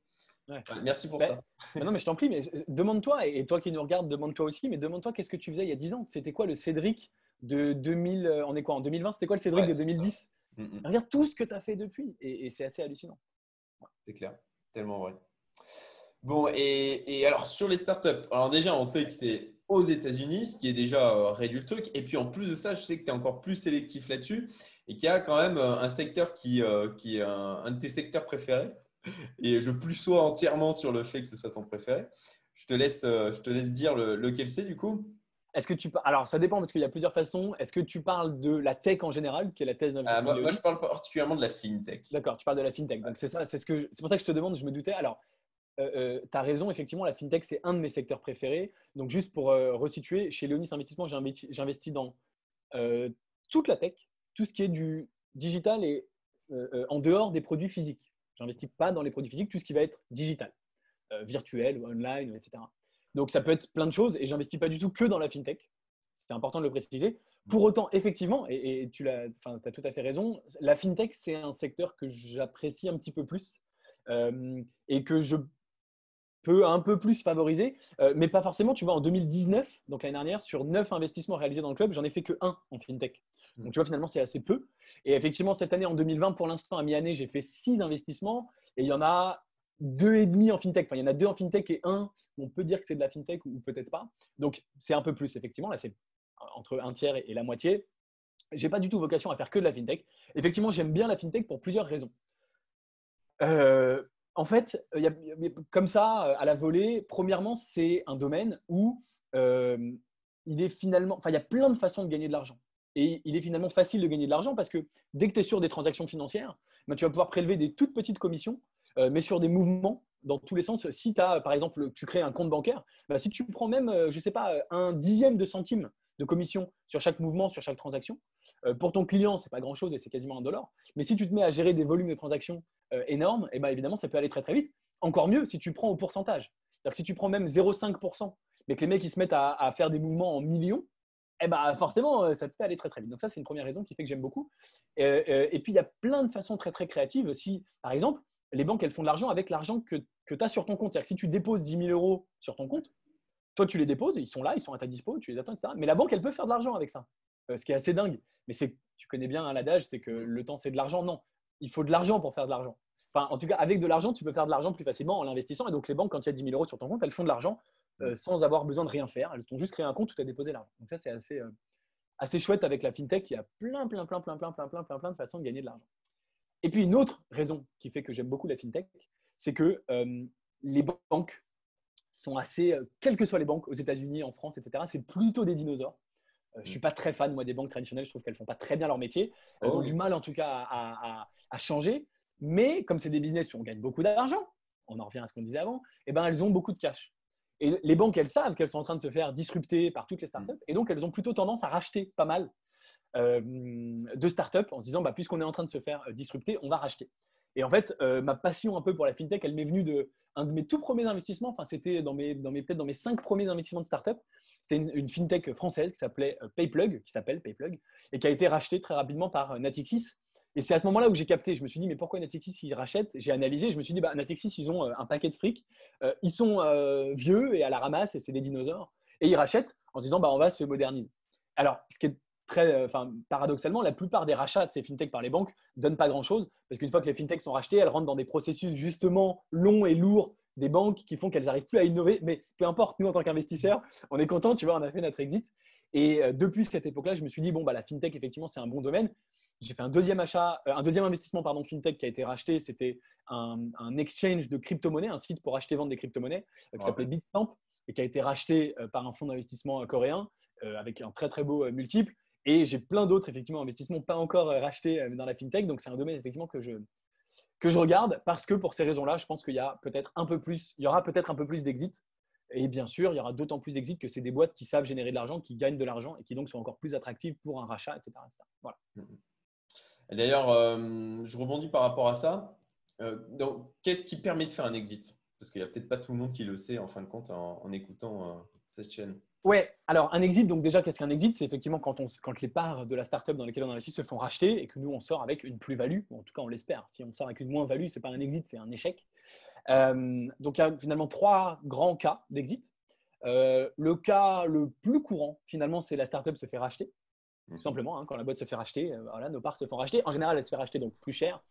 Merci pour ça. non, mais je t'en prie, mais euh, demande-toi, et toi qui nous regardes, demande-toi aussi, mais demande-toi qu'est-ce que tu faisais il y a 10 ans C'était quoi le Cédric de 2000 euh, On est quoi En 2020 C'était quoi le Cédric de 2010 mm, mm. Regarde tout ce que tu as fait depuis, et, et c'est assez hallucinant. C'est clair, tellement vrai. Bon, et, alors sur les startups, alors déjà, on sait que c'est aux États-Unis, ce qui est déjà euh, réduit le truc. Et puis en plus de ça, je sais que tu es encore plus sélectif là-dessus et qu'il y a quand même euh, un secteur qui, euh, qui est un, de tes secteurs préférés. Et je plus sois entièrement sur le fait que ce soit ton préféré. Je te laisse, je te laisse dire lequel c'est du coup. Est-ce que tu alors ça dépend parce qu'il y a plusieurs façons. Est-ce que tu parles de la tech en général, qui est la thèse d'investissement ah, moi, moi, je parle particulièrement de la fintech. D'accord, tu parles de la fintech. Donc c'est ça, c'est ce que c'est pour ça que je te demande. Je me doutais. Alors euh, euh, tu as raison, effectivement, la fintech, c'est un de mes secteurs préférés. Donc, juste pour euh, resituer, chez Léonis Investissement, j'investis dans toute la tech, tout ce qui est du digital et en dehors des produits physiques. J'investis pas dans les produits physiques, tout ce qui va être digital, virtuel ou online, etc. Donc, ça peut être plein de choses et j'investis pas du tout que dans la fintech. C'est important de le préciser. Pour autant, effectivement, et, tu as, as tout à fait raison, la fintech, c'est un secteur que j'apprécie un petit peu plus et que je peut un peu plus favoriser, euh, mais pas forcément. Tu vois, en 2019, donc l'année dernière, sur 9 investissements réalisés dans le club, j'en ai fait que 1 en fintech. Donc tu vois, finalement, c'est assez peu. Et effectivement, cette année, en 2020, pour l'instant, à mi-année, j'ai fait 6 investissements et il y en a deux et demi en fintech. Enfin, il y en a deux en fintech et un, on peut dire que c'est de la fintech ou peut-être pas. Donc c'est un peu plus, effectivement. Là, c'est entre un tiers et la moitié. J'ai pas du tout vocation à faire que de la fintech. Effectivement, j'aime bien la fintech pour plusieurs raisons. Euh, en fait, comme ça, euh, à la volée, premièrement, c'est un domaine où euh, il est finalement, enfin, il y a plein de façons de gagner de l'argent. Et il est finalement facile de gagner de l'argent parce que dès que tu es sur des transactions financières, ben, tu vas pouvoir prélever des toutes petites commissions, euh, mais sur des mouvements dans tous les sens. Si tu as, par exemple, tu crées un compte bancaire, ben, si tu prends même, je ne sais pas, un dixième de centime de commission sur chaque mouvement, sur chaque transaction, pour ton client, ce n'est pas grand-chose et c'est quasiment un dollar. Mais si tu te mets à gérer des volumes de transactions euh, énorme, et ben évidemment, ça peut aller très très vite. Encore mieux si tu prends au pourcentage. Si tu prends même 0,5%, mais que les mecs ils se mettent à, faire des mouvements en millions, et ben forcément, euh, ça peut aller très très vite. Donc ça, c'est une première raison qui fait que j'aime beaucoup. Euh, et puis, il y a plein de façons très très créatives. Si, par exemple, les banques, elles font de l'argent avec l'argent que, que tu as sur ton compte. C'est-à-dire que si tu déposes 10 000 euros sur ton compte, toi, tu les déposes, ils sont là, ils sont à ta dispo, tu les attends, etc. Mais la banque, elle peut faire de l'argent avec ça, ce qui est assez dingue. Mais c'est, tu connais bien hein, l'adage, c'est que le temps, c'est de l'argent. Non, il faut de l'argent pour faire de l'argent. Enfin, en tout cas, avec de l'argent, tu peux faire de l'argent plus facilement en l'investissant. Et donc, les banques, quand il y a 10 000 euros sur ton compte, elles font de l'argent euh, sans avoir besoin de rien faire. Elles ont juste créé un compte où tu as déposé l'argent. Donc, ça, c'est assez, euh, assez chouette avec la fintech. Il y a plein, plein, plein, plein, plein, plein, plein, plein, plein de façons de gagner de l'argent. Et puis, une autre raison qui fait que j'aime beaucoup la fintech, c'est que euh, les banques sont assez, quelles que soient les banques aux États-Unis, en France, etc., c'est plutôt des dinosaures. Je ne suis pas très fan, moi, des banques traditionnelles. Je trouve qu'elles ne font pas très bien leur métier. Elles ont oh. du mal, en tout cas, à, changer. Mais comme c'est des business où on gagne beaucoup d'argent, on en revient à ce qu'on disait avant, eh ben, elles ont beaucoup de cash. Et les banques, elles savent qu'elles sont en train de se faire disrupter par toutes les startups. Et donc, elles ont plutôt tendance à racheter pas mal euh, de startups en se disant, bah, puisqu'on est en train de se faire euh, disrupter, on va racheter. Et en fait, euh, ma passion un peu pour la fintech, elle m'est venue de un de mes tout premiers investissements. Enfin, c'était dans mes, dans mes peut-être dans mes cinq premiers investissements de startup. C'est une, fintech française qui s'appelait PayPlug, qui s'appelle PayPlug, et qui a été rachetée très rapidement par Natixis. Et c'est à ce moment-là où j'ai capté. Je me suis dit, mais pourquoi Natixis ils rachètent? J'ai analysé. Je me suis dit, bah, Natixis ils ont un paquet de fric. ils sont vieux et à la ramasse et c'est des dinosaures. Et ils rachètent en se disant, bah, on va se moderniser. Alors, ce qui est très, euh, enfin, paradoxalement, la plupart des rachats de ces fintechs par les banques ne donnent pas grand-chose parce qu'une fois que les fintechs sont rachetées, elles rentrent dans des processus justement longs et lourds des banques qui font qu'elles n'arrivent plus à innover. Mais peu importe, nous, en tant qu'investisseurs, on est content, tu vois, on a fait notre exit. Et euh, depuis cette époque-là, je me suis dit, bon, bah, la fintech, effectivement, c'est un bon domaine. J'ai fait un deuxième achat, euh, un deuxième investissement pardon, fintech qui a été racheté. C'était un, exchange de crypto-monnaies, un site pour acheter et vendre des crypto-monnaies qui s'appelait Bitstamp et qui a été racheté par un fonds d'investissement coréen avec un très très beau multiple. Et j'ai plein d'autres effectivement investissements pas encore euh, rachetés euh, dans la fintech. Donc c'est un domaine effectivement que je, que je regarde parce que pour ces raisons-là, je pense qu'il y a peut-être un peu plus, il y aura peut-être un peu plus d'exit. Et bien sûr, il y aura d'autant plus d'exit que c'est des boîtes qui savent générer de l'argent, qui gagnent de l'argent et qui donc sont encore plus attractives pour un rachat, etc. Voilà. D'ailleurs, euh, je rebondis par rapport à ça. donc, qu'est-ce qui permet de faire un exit? Parce qu'il n'y a peut-être pas tout le monde qui le sait en fin de compte en, écoutant cette chaîne. Ouais, alors un exit, donc déjà, qu'est-ce qu'un exit? C'est effectivement quand, on, quand les parts de la startup dans lesquelles on investit se font racheter et que nous, on sort avec une plus-value. en tout cas, on l'espère. Si on sort avec une moins-value, ce n'est pas un exit, c'est un échec. Euh, donc, il y a finalement trois grands cas d'exit. Euh, le cas le plus courant, finalement, c'est la startup se fait racheter. Tout mhm. simplement, hein, quand la boîte se fait racheter, euh, voilà, nos parts se font racheter. En général, elle se fait racheter donc plus cher.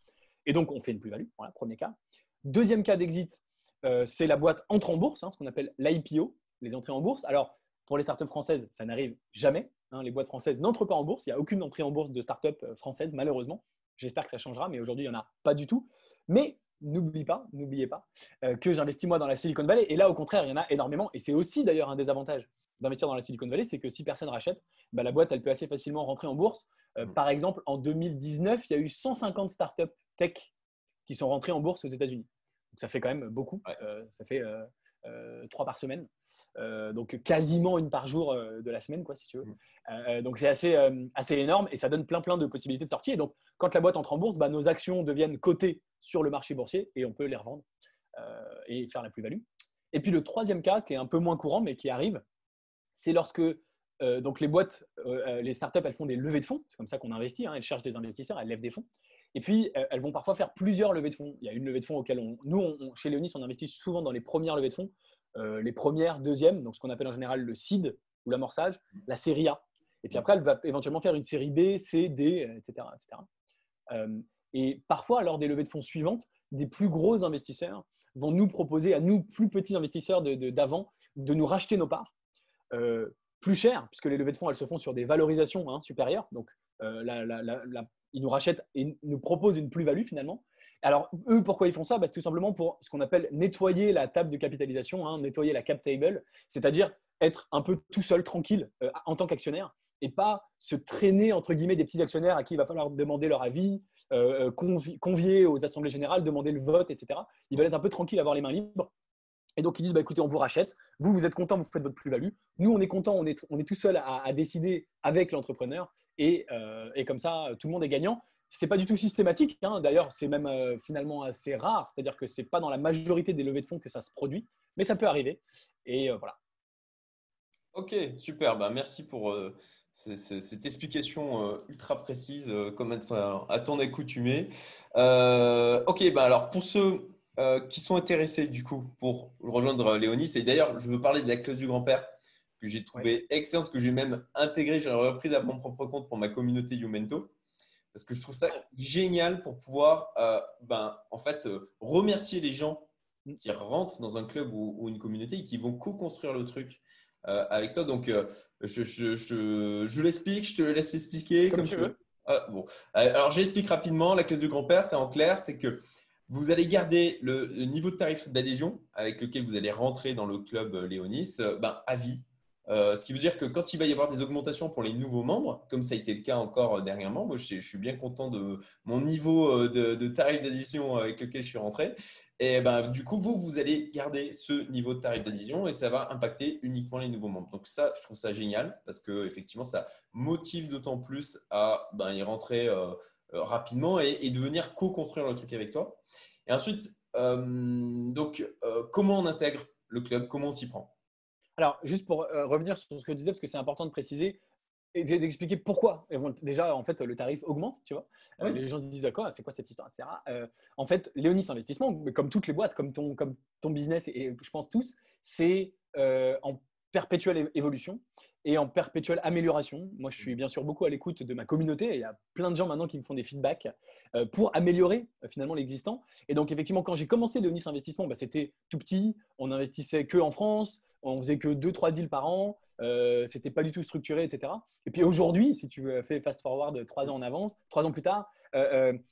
Et donc, on fait une plus-value. Voilà, premier cas. Deuxième cas d'exit, c'est la boîte entre en bourse, hein, ce qu'on appelle l'IPO, les entrées en bourse. Alors, pour les startups françaises, ça n'arrive jamais. Hein. les boîtes françaises n'entrent pas en bourse. Il n'y a aucune entrée en bourse de startup euh, française, malheureusement. J'espère que ça changera, mais aujourd'hui, il n'y en a pas du tout. Mais n'oubliez pas, n'oubliez pas euh, que j'investis moi dans la Silicon Valley. Et là, au contraire, il y en a énormément. Et c'est aussi d'ailleurs un des avantages d'investir dans la Silicon Valley, c'est que si personne rachète, bah, la boîte, elle peut assez facilement rentrer en bourse. Euh, mm. par exemple, en 2019, il y a eu 150 startups tech qui sont rentrées en bourse aux États-Unis. Donc ça fait quand même beaucoup. ça fait trois par semaine, euh, donc quasiment une par jour euh, de la semaine, quoi, si tu veux. Mm. donc c'est assez, assez énorme et ça donne plein plein de possibilités de sortie. Et donc quand la boîte entre en bourse, bah, nos actions deviennent cotées sur le marché boursier et on peut les revendre et faire la plus-value. Et puis le troisième cas, qui est un peu moins courant mais qui arrive, c'est lorsque donc les boîtes, les startups, elles font des levées de fonds. C'est comme ça qu'on investit. Hein. elles cherchent des investisseurs, elles lèvent des fonds. Et puis, euh, elles vont parfois faire plusieurs levées de fonds. Il y a une levée de fonds auquel on, nous, chez Léonis, on investit souvent dans les premières levées de fonds, euh, les premières, deuxièmes, donc ce qu'on appelle en général le seed ou l'amorçage, la série A. Et puis après, elle va éventuellement faire une série B, C, D, etc. etc. et parfois, lors des levées de fonds suivantes, des plus gros investisseurs vont nous proposer à nous, plus petits investisseurs d'avant, de, nous racheter nos parts euh, plus cher, puisque les levées de fonds, elles se font sur des valorisations hein, supérieures. Donc, la, ils nous rachètent et nous proposent une plus-value finalement. Alors, eux, pourquoi ils font ça? Bah, Tout simplement pour ce qu'on appelle nettoyer la table de capitalisation, hein, nettoyer la cap table, c'est-à-dire être un peu tout seul, tranquille, euh, en tant qu'actionnaire, et pas se traîner, entre guillemets, des petits actionnaires à qui il va falloir demander leur avis, euh, euh, convier aux assemblées générales, demander le vote, etc. Ils veulent être un peu tranquilles, avoir les mains libres. Et donc, ils disent, bah, écoutez, on vous rachète, vous, vous êtes content, vous faites votre plus-value. Nous, on est content, on est, on est tout seul à, à décider avec l'entrepreneur. Euh, et, comme ça, tout le monde est gagnant. Ce n'est pas du tout systématique. Hein. D'ailleurs, c'est même euh, finalement assez rare. C'est-à-dire que ce n'est pas dans la majorité des levées de fonds que ça se produit, mais ça peut arriver. Et euh, voilà. Ok, super. Bah, merci pour cette explication ultra précise, comme à ton accoutumé. ok, bah, alors pour ceux qui sont intéressés du coup pour rejoindre Léonis, et d'ailleurs, je veux parler de la clause du grand-père que j'ai trouvé excellente, que j'ai même intégrée, j'ai reprise à mon propre compte pour ma communauté Youmento. Parce que je trouve ça génial pour pouvoir euh, ben, en fait, euh, remercier les gens qui rentrent dans un club ou, une communauté et qui vont co-construire le truc euh, avec toi. Donc, je, je, je, je l'explique, je te laisse expliquer comme, tu veux. Ah, bon. Alors, j'explique rapidement. La classe de grand-père, c'est en clair, c'est que vous allez garder le, niveau de tarif d'adhésion avec lequel vous allez rentrer dans le club Léonis ben, à vie. Ce qui veut dire que quand il va y avoir des augmentations pour les nouveaux membres, comme ça a été le cas encore dernièrement, moi je, suis bien content de mon niveau de, de tarif d'addition avec lequel je suis rentré. Et ben, du coup, vous, vous allez garder ce niveau de tarif d'adhésion et ça va impacter uniquement les nouveaux membres. Donc ça, je trouve ça génial parce que effectivement, ça motive d'autant plus à ben, y rentrer euh, euh, rapidement et, de venir co-construire le truc avec toi. Et ensuite, euh, comment on intègre le club? Comment on s'y prend? Alors, juste pour revenir sur ce que tu disais, parce que c'est important de préciser, et d'expliquer pourquoi. Déjà, en fait, le tarif augmente, tu vois. Euh, les gens se disent, quoi, c'est quoi cette histoire, etc. Euh, en fait, Léonis Investissement, comme toutes les boîtes, comme ton, comme ton business et, je pense tous, c'est euh, en perpétuelle évolution et en perpétuelle amélioration. Moi, je suis bien sûr beaucoup à l'écoute de ma communauté. il y a plein de gens maintenant qui me font des feedbacks pour améliorer finalement l'existant. Et donc, effectivement, quand j'ai commencé Léonis Investissement, bah, c'était tout petit. On investissait que en France. On faisait que 2-3 deals par an. Euh, c'était pas du tout structuré, etc. Et puis aujourd'hui, si tu fais fast forward trois ans en avance, trois ans plus tard, euh, euh,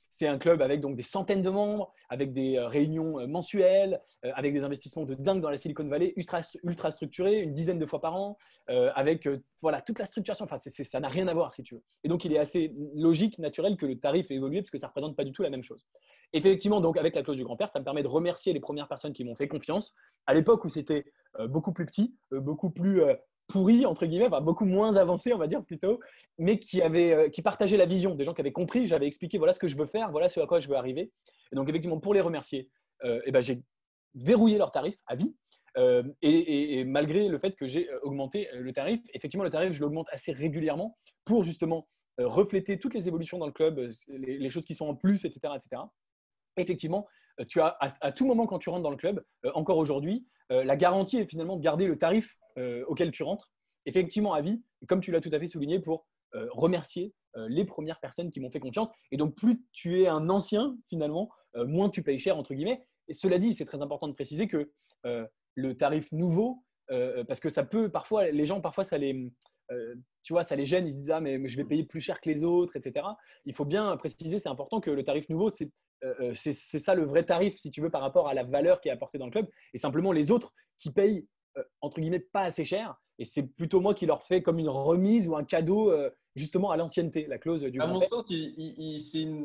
c'est un club avec donc des centaines de membres, avec des réunions mensuelles, avec des investissements de dingue dans la Silicon Valley, ultra, ultra structuré, une dizaine de fois par an, avec voilà toute la structuration. Enfin, ça n'a rien à voir si tu veux. Et donc, il est assez logique, naturel que le tarif ait évolué parce que ça représente pas du tout la même chose. Effectivement, donc avec la clause du grand-père, ça me permet de remercier les premières personnes qui m'ont fait confiance. À l'époque où c'était beaucoup plus petit, beaucoup plus pourri, entre guillemets, beaucoup moins avancé, on va dire plutôt, mais qui, avait, euh, qui partageaient la vision, des gens qui avaient compris, j'avais expliqué voilà ce que je veux faire, voilà ce à quoi je veux arriver. Et donc, effectivement, pour les remercier, euh, eh ben, j'ai verrouillé leur tarif à vie. Euh, et, malgré le fait que j'ai augmenté le tarif, effectivement, le tarif, je l'augmente assez régulièrement pour justement refléter toutes les évolutions dans le club, les, choses qui sont en plus, etc. etc. Effectivement, tu as à, tout moment quand tu rentres dans le club, encore aujourd'hui, la garantie est finalement de garder le tarif euh, auquel tu rentres, effectivement à vie, comme tu l'as tout à fait souligné, pour euh, remercier euh, les premières personnes qui m'ont fait confiance. Et donc, plus tu es un ancien, finalement, moins tu payes cher, entre guillemets. Et cela dit, c'est très important de préciser que le tarif nouveau, parce que ça peut, parfois, les gens, parfois, ça les, tu vois, ça les gêne, ils se disent, ah, mais je vais payer plus cher que les autres, etc. Il faut bien préciser, c'est important que le tarif nouveau, c'est c'est ça le vrai tarif, si tu veux, par rapport à la valeur qui est apportée dans le club. Et simplement les autres qui payent euh, entre guillemets pas assez cher. Et c'est plutôt moi qui leur fais comme une remise ou un cadeau euh, justement à l'ancienneté, la clause du. À mon sens,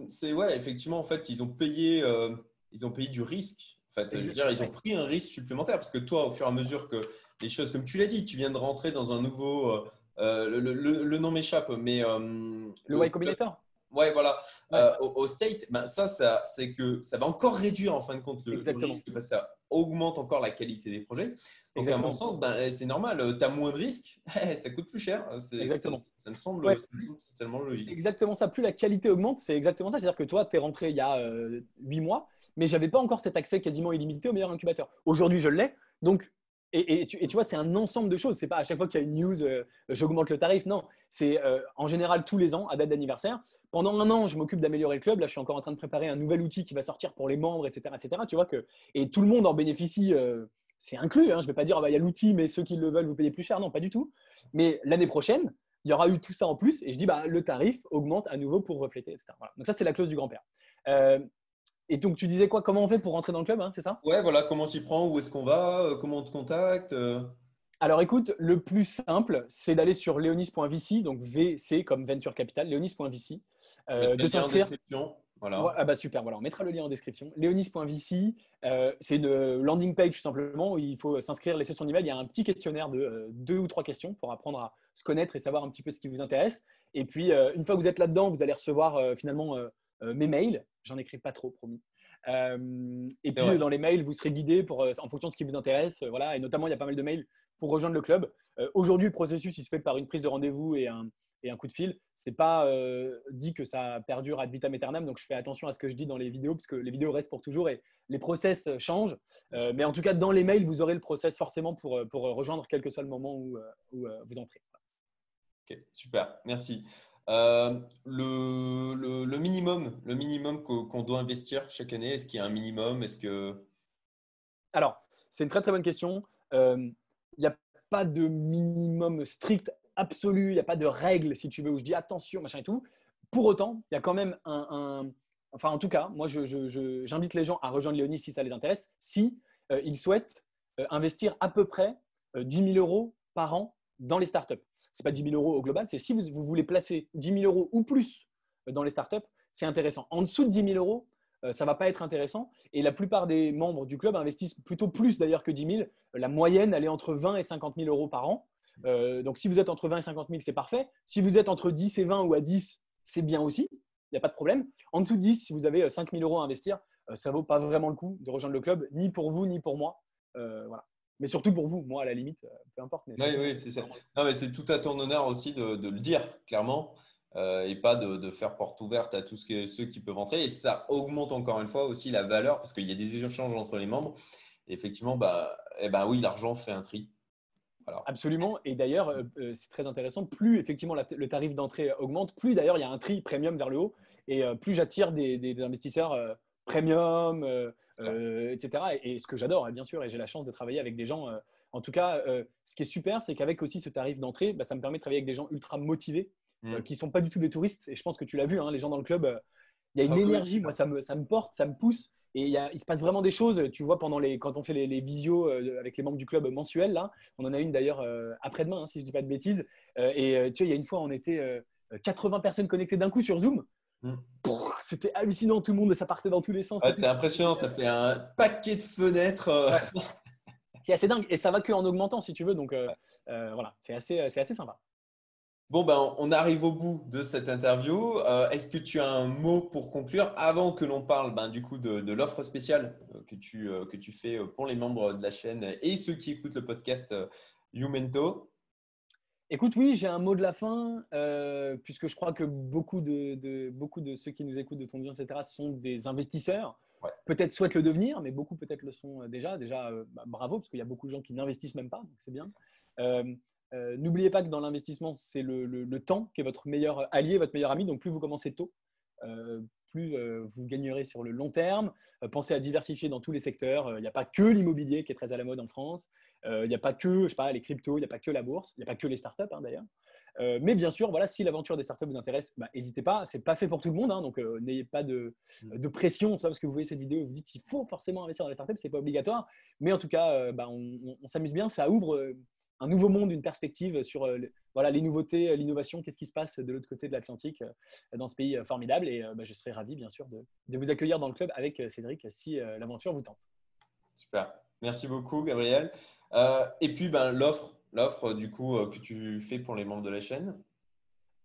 c'est ouais, effectivement, en fait, ils ont payé, euh, ils ont payé du risque. En fait, je veux dire, ils ont pris un risque supplémentaire parce que toi, au fur et à mesure que les choses, comme tu l'as dit, tu viens de rentrer dans un nouveau. le, nom m'échappe, mais le Y Combinator. Ouais, voilà. Euh, au, state, ben, ça, ça c'est que ça va encore réduire en fin de compte le, Exactement. risque parce que ça augmente encore la qualité des projets. Donc, à mon sens, ben, c'est normal. Euh, tu as moins de risques, eh, ça coûte plus cher. Exactement. Ça, me semble, tellement logique. Exactement ça. Plus la qualité augmente, c'est exactement ça. C'est-à-dire que toi, tu es rentré il y a euh, huit mois, mais j'avais pas encore cet accès quasiment illimité au meilleur incubateur. Aujourd'hui, je l'ai. Donc, et, tu, vois, c'est un ensemble de choses. C'est pas à chaque fois qu'il y a une news, j'augmente le tarif. Non, c'est en général tous les ans, à date d'anniversaire, pendant un an, je m'occupe d'améliorer le club. Là, je suis encore en train de préparer un nouvel outil qui va sortir pour les membres, etc. etc. Tu vois que, et tout le monde en bénéficie. Euh, c'est inclus. Hein. Je ne vais pas dire, ah bah, il y a l'outil, mais ceux qui le veulent, vous payez plus cher. Non, pas du tout. Mais l'année prochaine, il y aura eu tout ça en plus. Et je dis, bah, le tarif augmente à nouveau pour refléter, etc. Donc, ça, c'est la clause du grand-père. Euh, et donc, tu disais quoi? Comment on fait pour rentrer dans le club hein, C'est ça? Ouais, voilà. Comment on s'y prend Où est-ce qu'on va euh, Comment on te contacte alors écoute, le plus simple, c'est d'aller sur leonis.vc, donc VC comme Venture Capital, leonis.vc. Euh, de s'inscrire. Voilà. Ah bah super, voilà, on mettra le lien en description. Leonis.vc, euh, c'est une landing page tout simplement où il faut s'inscrire, laisser son email. Il y a un petit questionnaire de euh, deux ou trois questions pour apprendre à se connaître et savoir un petit peu ce qui vous intéresse. Et puis, euh, une fois que vous êtes là-dedans, vous allez recevoir finalement mes mails. J'en écris pas trop, promis. et puis, dans les mails, vous serez guidé pour, en fonction de ce qui vous intéresse. voilà, et notamment, il y a pas mal de mails pour rejoindre le club. Aujourd'hui, le processus, il se fait par une prise de rendez-vous et un, et un coup de fil. C'est pas euh, dit que ça perdure ad vitam aeternam, donc je fais attention à ce que je dis dans les vidéos parce que les vidéos restent pour toujours et les process changent. Euh, mais en tout cas, dans les mails, vous aurez le process forcément pour, pour rejoindre quel que soit le moment où, euh, où vous entrez. Ok, super, merci. Le, le, minimum, le minimum qu'on doit investir chaque année, est-ce qu'il y a un minimum? Est-ce que Alors, c'est une très très bonne question. Il n'y a pas de minimum strict absolu, il n'y a pas de règle, si tu veux, où je dis attention, machin et tout. Pour autant, il y a quand même un. enfin, en tout cas, moi, j'invite les gens à rejoindre Léonie si ça les intéresse, si euh, ils souhaitent euh, investir à peu près 10 euh, 000 euros par an dans les startups. Ce n'est pas 10 000 euros au global, c'est si vous, voulez placer 10 000 euros ou plus dans les startups, c'est intéressant. En dessous de 10 000 euros, euh, ça ne va pas être intéressant. Et la plupart des membres du club investissent plutôt plus d'ailleurs que 10 000. La moyenne, elle est entre 20 et 50 000 euros par an. Euh, donc si vous êtes entre 20 et 50 000, c'est parfait. Si vous êtes entre 10 et 20 ou à 10, c'est bien aussi. Il n'y a pas de problème. En dessous de 10, si vous avez 5 000 euros à investir, ça ne vaut pas vraiment le coup de rejoindre le club, ni pour vous, ni pour moi. voilà mais surtout pour vous. Moi, à la limite, euh, peu importe. oui, oui, c'est ça. Non, mais c'est tout à ton honneur aussi de, le dire clairement euh, et pas de, faire porte ouverte à tous ceux qui peuvent entrer. Et ça augmente encore une fois aussi la valeur parce qu'il y a des échanges entre les membres. Et effectivement, bah, eh ben oui, l'argent fait un tri. Absolument. Et d'ailleurs, euh, c'est très intéressant. Plus effectivement le tarif d'entrée augmente, plus d'ailleurs il y a un tri premium vers le haut et plus j'attire des, investisseurs premium euh, etc. Et, ce que j'adore, hein, bien sûr, et j'ai la chance de travailler avec des gens. Euh, en tout cas, euh, ce qui est super, c'est qu'avec aussi ce tarif d'entrée, bah, ça me permet de travailler avec des gens ultra motivés, mm. qui ne sont pas du tout des touristes. Et je pense que tu l'as vu, hein, les gens dans le club, il y a une ah, énergie, moi, ça me, ça me porte, ça me pousse. Et il, y a, il, se passe vraiment des choses. Tu vois, pendant les, quand on fait les, visios avec les membres du club mensuels, là, on en a une d'ailleurs après-demain, hein, si je ne dis pas de bêtises. et tu vois, il y a une fois, on était 80 personnes connectées d'un coup sur Zoom. Mm. C'était hallucinant, tout le monde, ça partait dans tous les sens. c'est impressionnant, ça fait un paquet de fenêtres. Euh. c'est assez dingue et ça va que en augmentant si tu veux. Donc euh, euh, voilà, c'est assez, assez sympa. Bon, ben, on arrive au bout de cette interview. Est-ce que tu as un mot pour conclure avant que l'on parle ben, du coup de, de l'offre spéciale que tu, que tu fais pour les membres de la chaîne et ceux qui écoutent le podcast Youmento? Écoute, oui, j'ai un mot de la fin, euh, puisque je crois que beaucoup de, beaucoup de ceux qui nous écoutent de ton audience, etc., sont des investisseurs. Peut-être souhaitent le devenir, mais beaucoup peut-être le sont euh, déjà. Déjà, euh, bah, bravo, parce qu'il y a beaucoup de gens qui n'investissent même pas, donc c'est bien. N'oubliez pas que dans l'investissement, c'est le, temps qui est votre meilleur allié, votre meilleur ami. Donc, plus vous commencez tôt, plus vous gagnerez sur le long terme. Pensez à diversifier dans tous les secteurs. Il n'y a pas que l'immobilier qui est très à la mode en France. Il n'y a pas que je sais pas, les cryptos, il n'y a pas que la bourse, il n'y a pas que les startups hein, d'ailleurs. mais bien sûr, voilà, si l'aventure des startups vous intéresse, bah, n'hésitez pas. C'est pas fait pour tout le monde, hein, donc n'ayez pas de, mm. de pression. C'est pas parce que vous voyez cette vidéo vous dites qu'il faut forcément investir dans les startups, c'est pas obligatoire. Mais en tout cas, bah, on, on s'amuse bien. Ça ouvre un nouveau monde, une perspective sur euh, voilà, les nouveautés, euh, l'innovation, qu'est-ce qui se passe de l'autre côté de l'Atlantique euh, dans ce pays formidable? Et bah, je serai ravi, bien sûr, de, vous accueillir dans le club avec Cédric si l'aventure vous tente. Super. Merci beaucoup, Gabriel. et puis, ben, l'offre, l'offre du coup que tu fais pour les membres de la chaîne?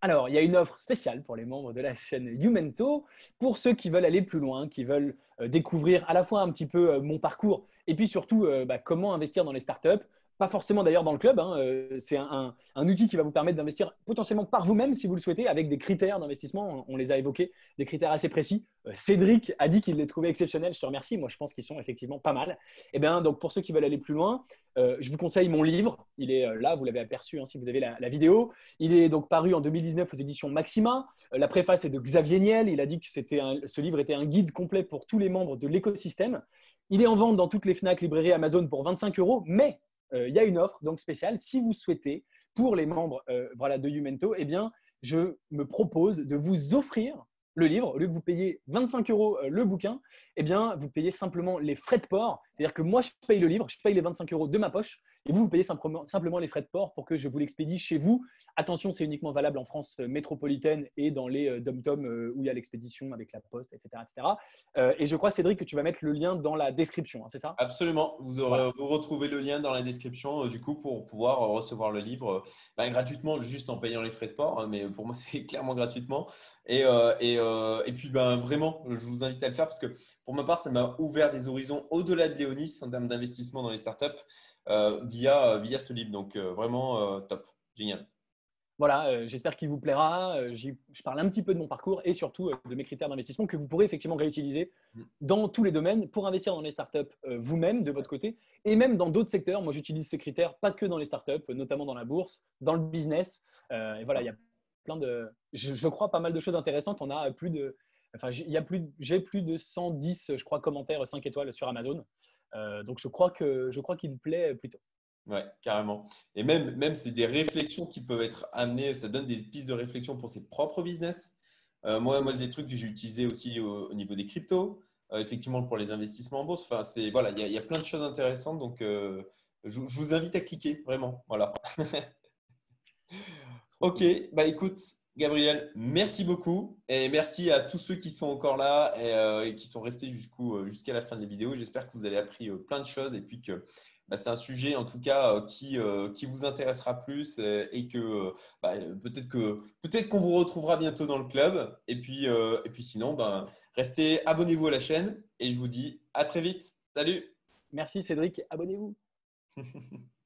Alors, il y a une offre spéciale pour les membres de la chaîne Youmento, pour ceux qui veulent aller plus loin, qui veulent découvrir à la fois un petit peu mon parcours et puis surtout bah, comment investir dans les startups, pas forcément d'ailleurs dans le club. Hein, euh, c'est un, outil qui va vous permettre d'investir potentiellement par vous-même si vous le souhaitez, avec des critères d'investissement. On, les a évoqués, des critères assez précis. Euh, Cédric a dit qu'il les trouvait exceptionnels. Je te remercie. Moi, je pense qu'ils sont effectivement pas mal. Et eh bien, donc pour ceux qui veulent aller plus loin, euh, je vous conseille mon livre. Il est là, vous l'avez aperçu hein, si vous avez la, vidéo. Il est donc paru en 2019 aux éditions Maxima. la préface est de Xavier Niel. Il a dit que c'était ce livre était un guide complet pour tous les membres de l'écosystème. Il est en vente dans toutes les FNAC, librairies Amazon pour 25 euros, mais il y a une offre donc spéciale. Si vous souhaitez, pour les membres euh, voilà, de Umento, eh bien, je me propose de vous offrir le livre, au lieu que vous payiez 25 euros euh, le bouquin, eh bien, vous payez simplement les frais de port. C'est-à-dire que moi, je paye le livre, je paye les 25 euros de ma poche, et vous, vous payez simplement, simplement les frais de port pour que je vous l'expédie chez vous. Attention, c'est uniquement valable en France euh, métropolitaine et dans les euh, dom-tom où il y a l'expédition avec la poste, etc. etc. et je crois, Cédric, que tu vas mettre le lien dans la description, hein, c'est ça? Absolument. Vous, aurez, vous retrouvez le lien dans la description, du coup, pour pouvoir recevoir le livre bah, gratuitement, juste en payant les frais de port. Hein, mais pour moi, c'est clairement gratuitement. Et, et, et puis, ben, vraiment, je vous invite à le faire parce que pour ma part, ça m'a ouvert des horizons au-delà de Léonis en termes d'investissement dans les startups euh, via, via ce livre. Donc, euh, vraiment euh, top, génial. Voilà, j'espère qu'il vous plaira. je parle un petit peu de mon parcours et surtout de mes critères d'investissement que vous pourrez effectivement réutiliser mm. dans tous les domaines pour investir dans les startups vous-même de votre côté et même dans d'autres secteurs. Moi, j'utilise ces critères pas que dans les startups, notamment dans la bourse, dans le business. et voilà, il y a plein de, je, crois, pas mal de choses intéressantes. On a plus de, enfin, j'ai plus de 110, je crois, commentaires 5 étoiles sur Amazon. Euh, donc je crois que je crois qu'il me plaît plutôt. Ouais, carrément. Et même, même c'est des réflexions qui peuvent être amenées, ça donne des pistes de réflexion pour ses propres business. Euh, moi, moi c'est des trucs que j'ai utilisés aussi au, niveau des cryptos, euh, effectivement pour les investissements en bourse. Enfin, c'est voilà, il y, y, a plein de choses intéressantes. Donc, je, je, vous invite à cliquer vraiment. Voilà. Ok, bah écoute, Gabriel, merci beaucoup et merci à tous ceux qui sont encore là et, euh, qui sont restés euh, jusqu'à la fin de la vidéo. J'espère que vous avez appris euh, plein de choses et puis que bah, c'est un sujet en tout cas qui, qui vous intéressera plus et, que bah, peut-être que peut-être qu'on vous retrouvera bientôt dans le club. Et puis, et puis sinon, ben, restez abonnez-vous à la chaîne et je vous dis à très vite. Salut. Merci Cédric, abonnez-vous.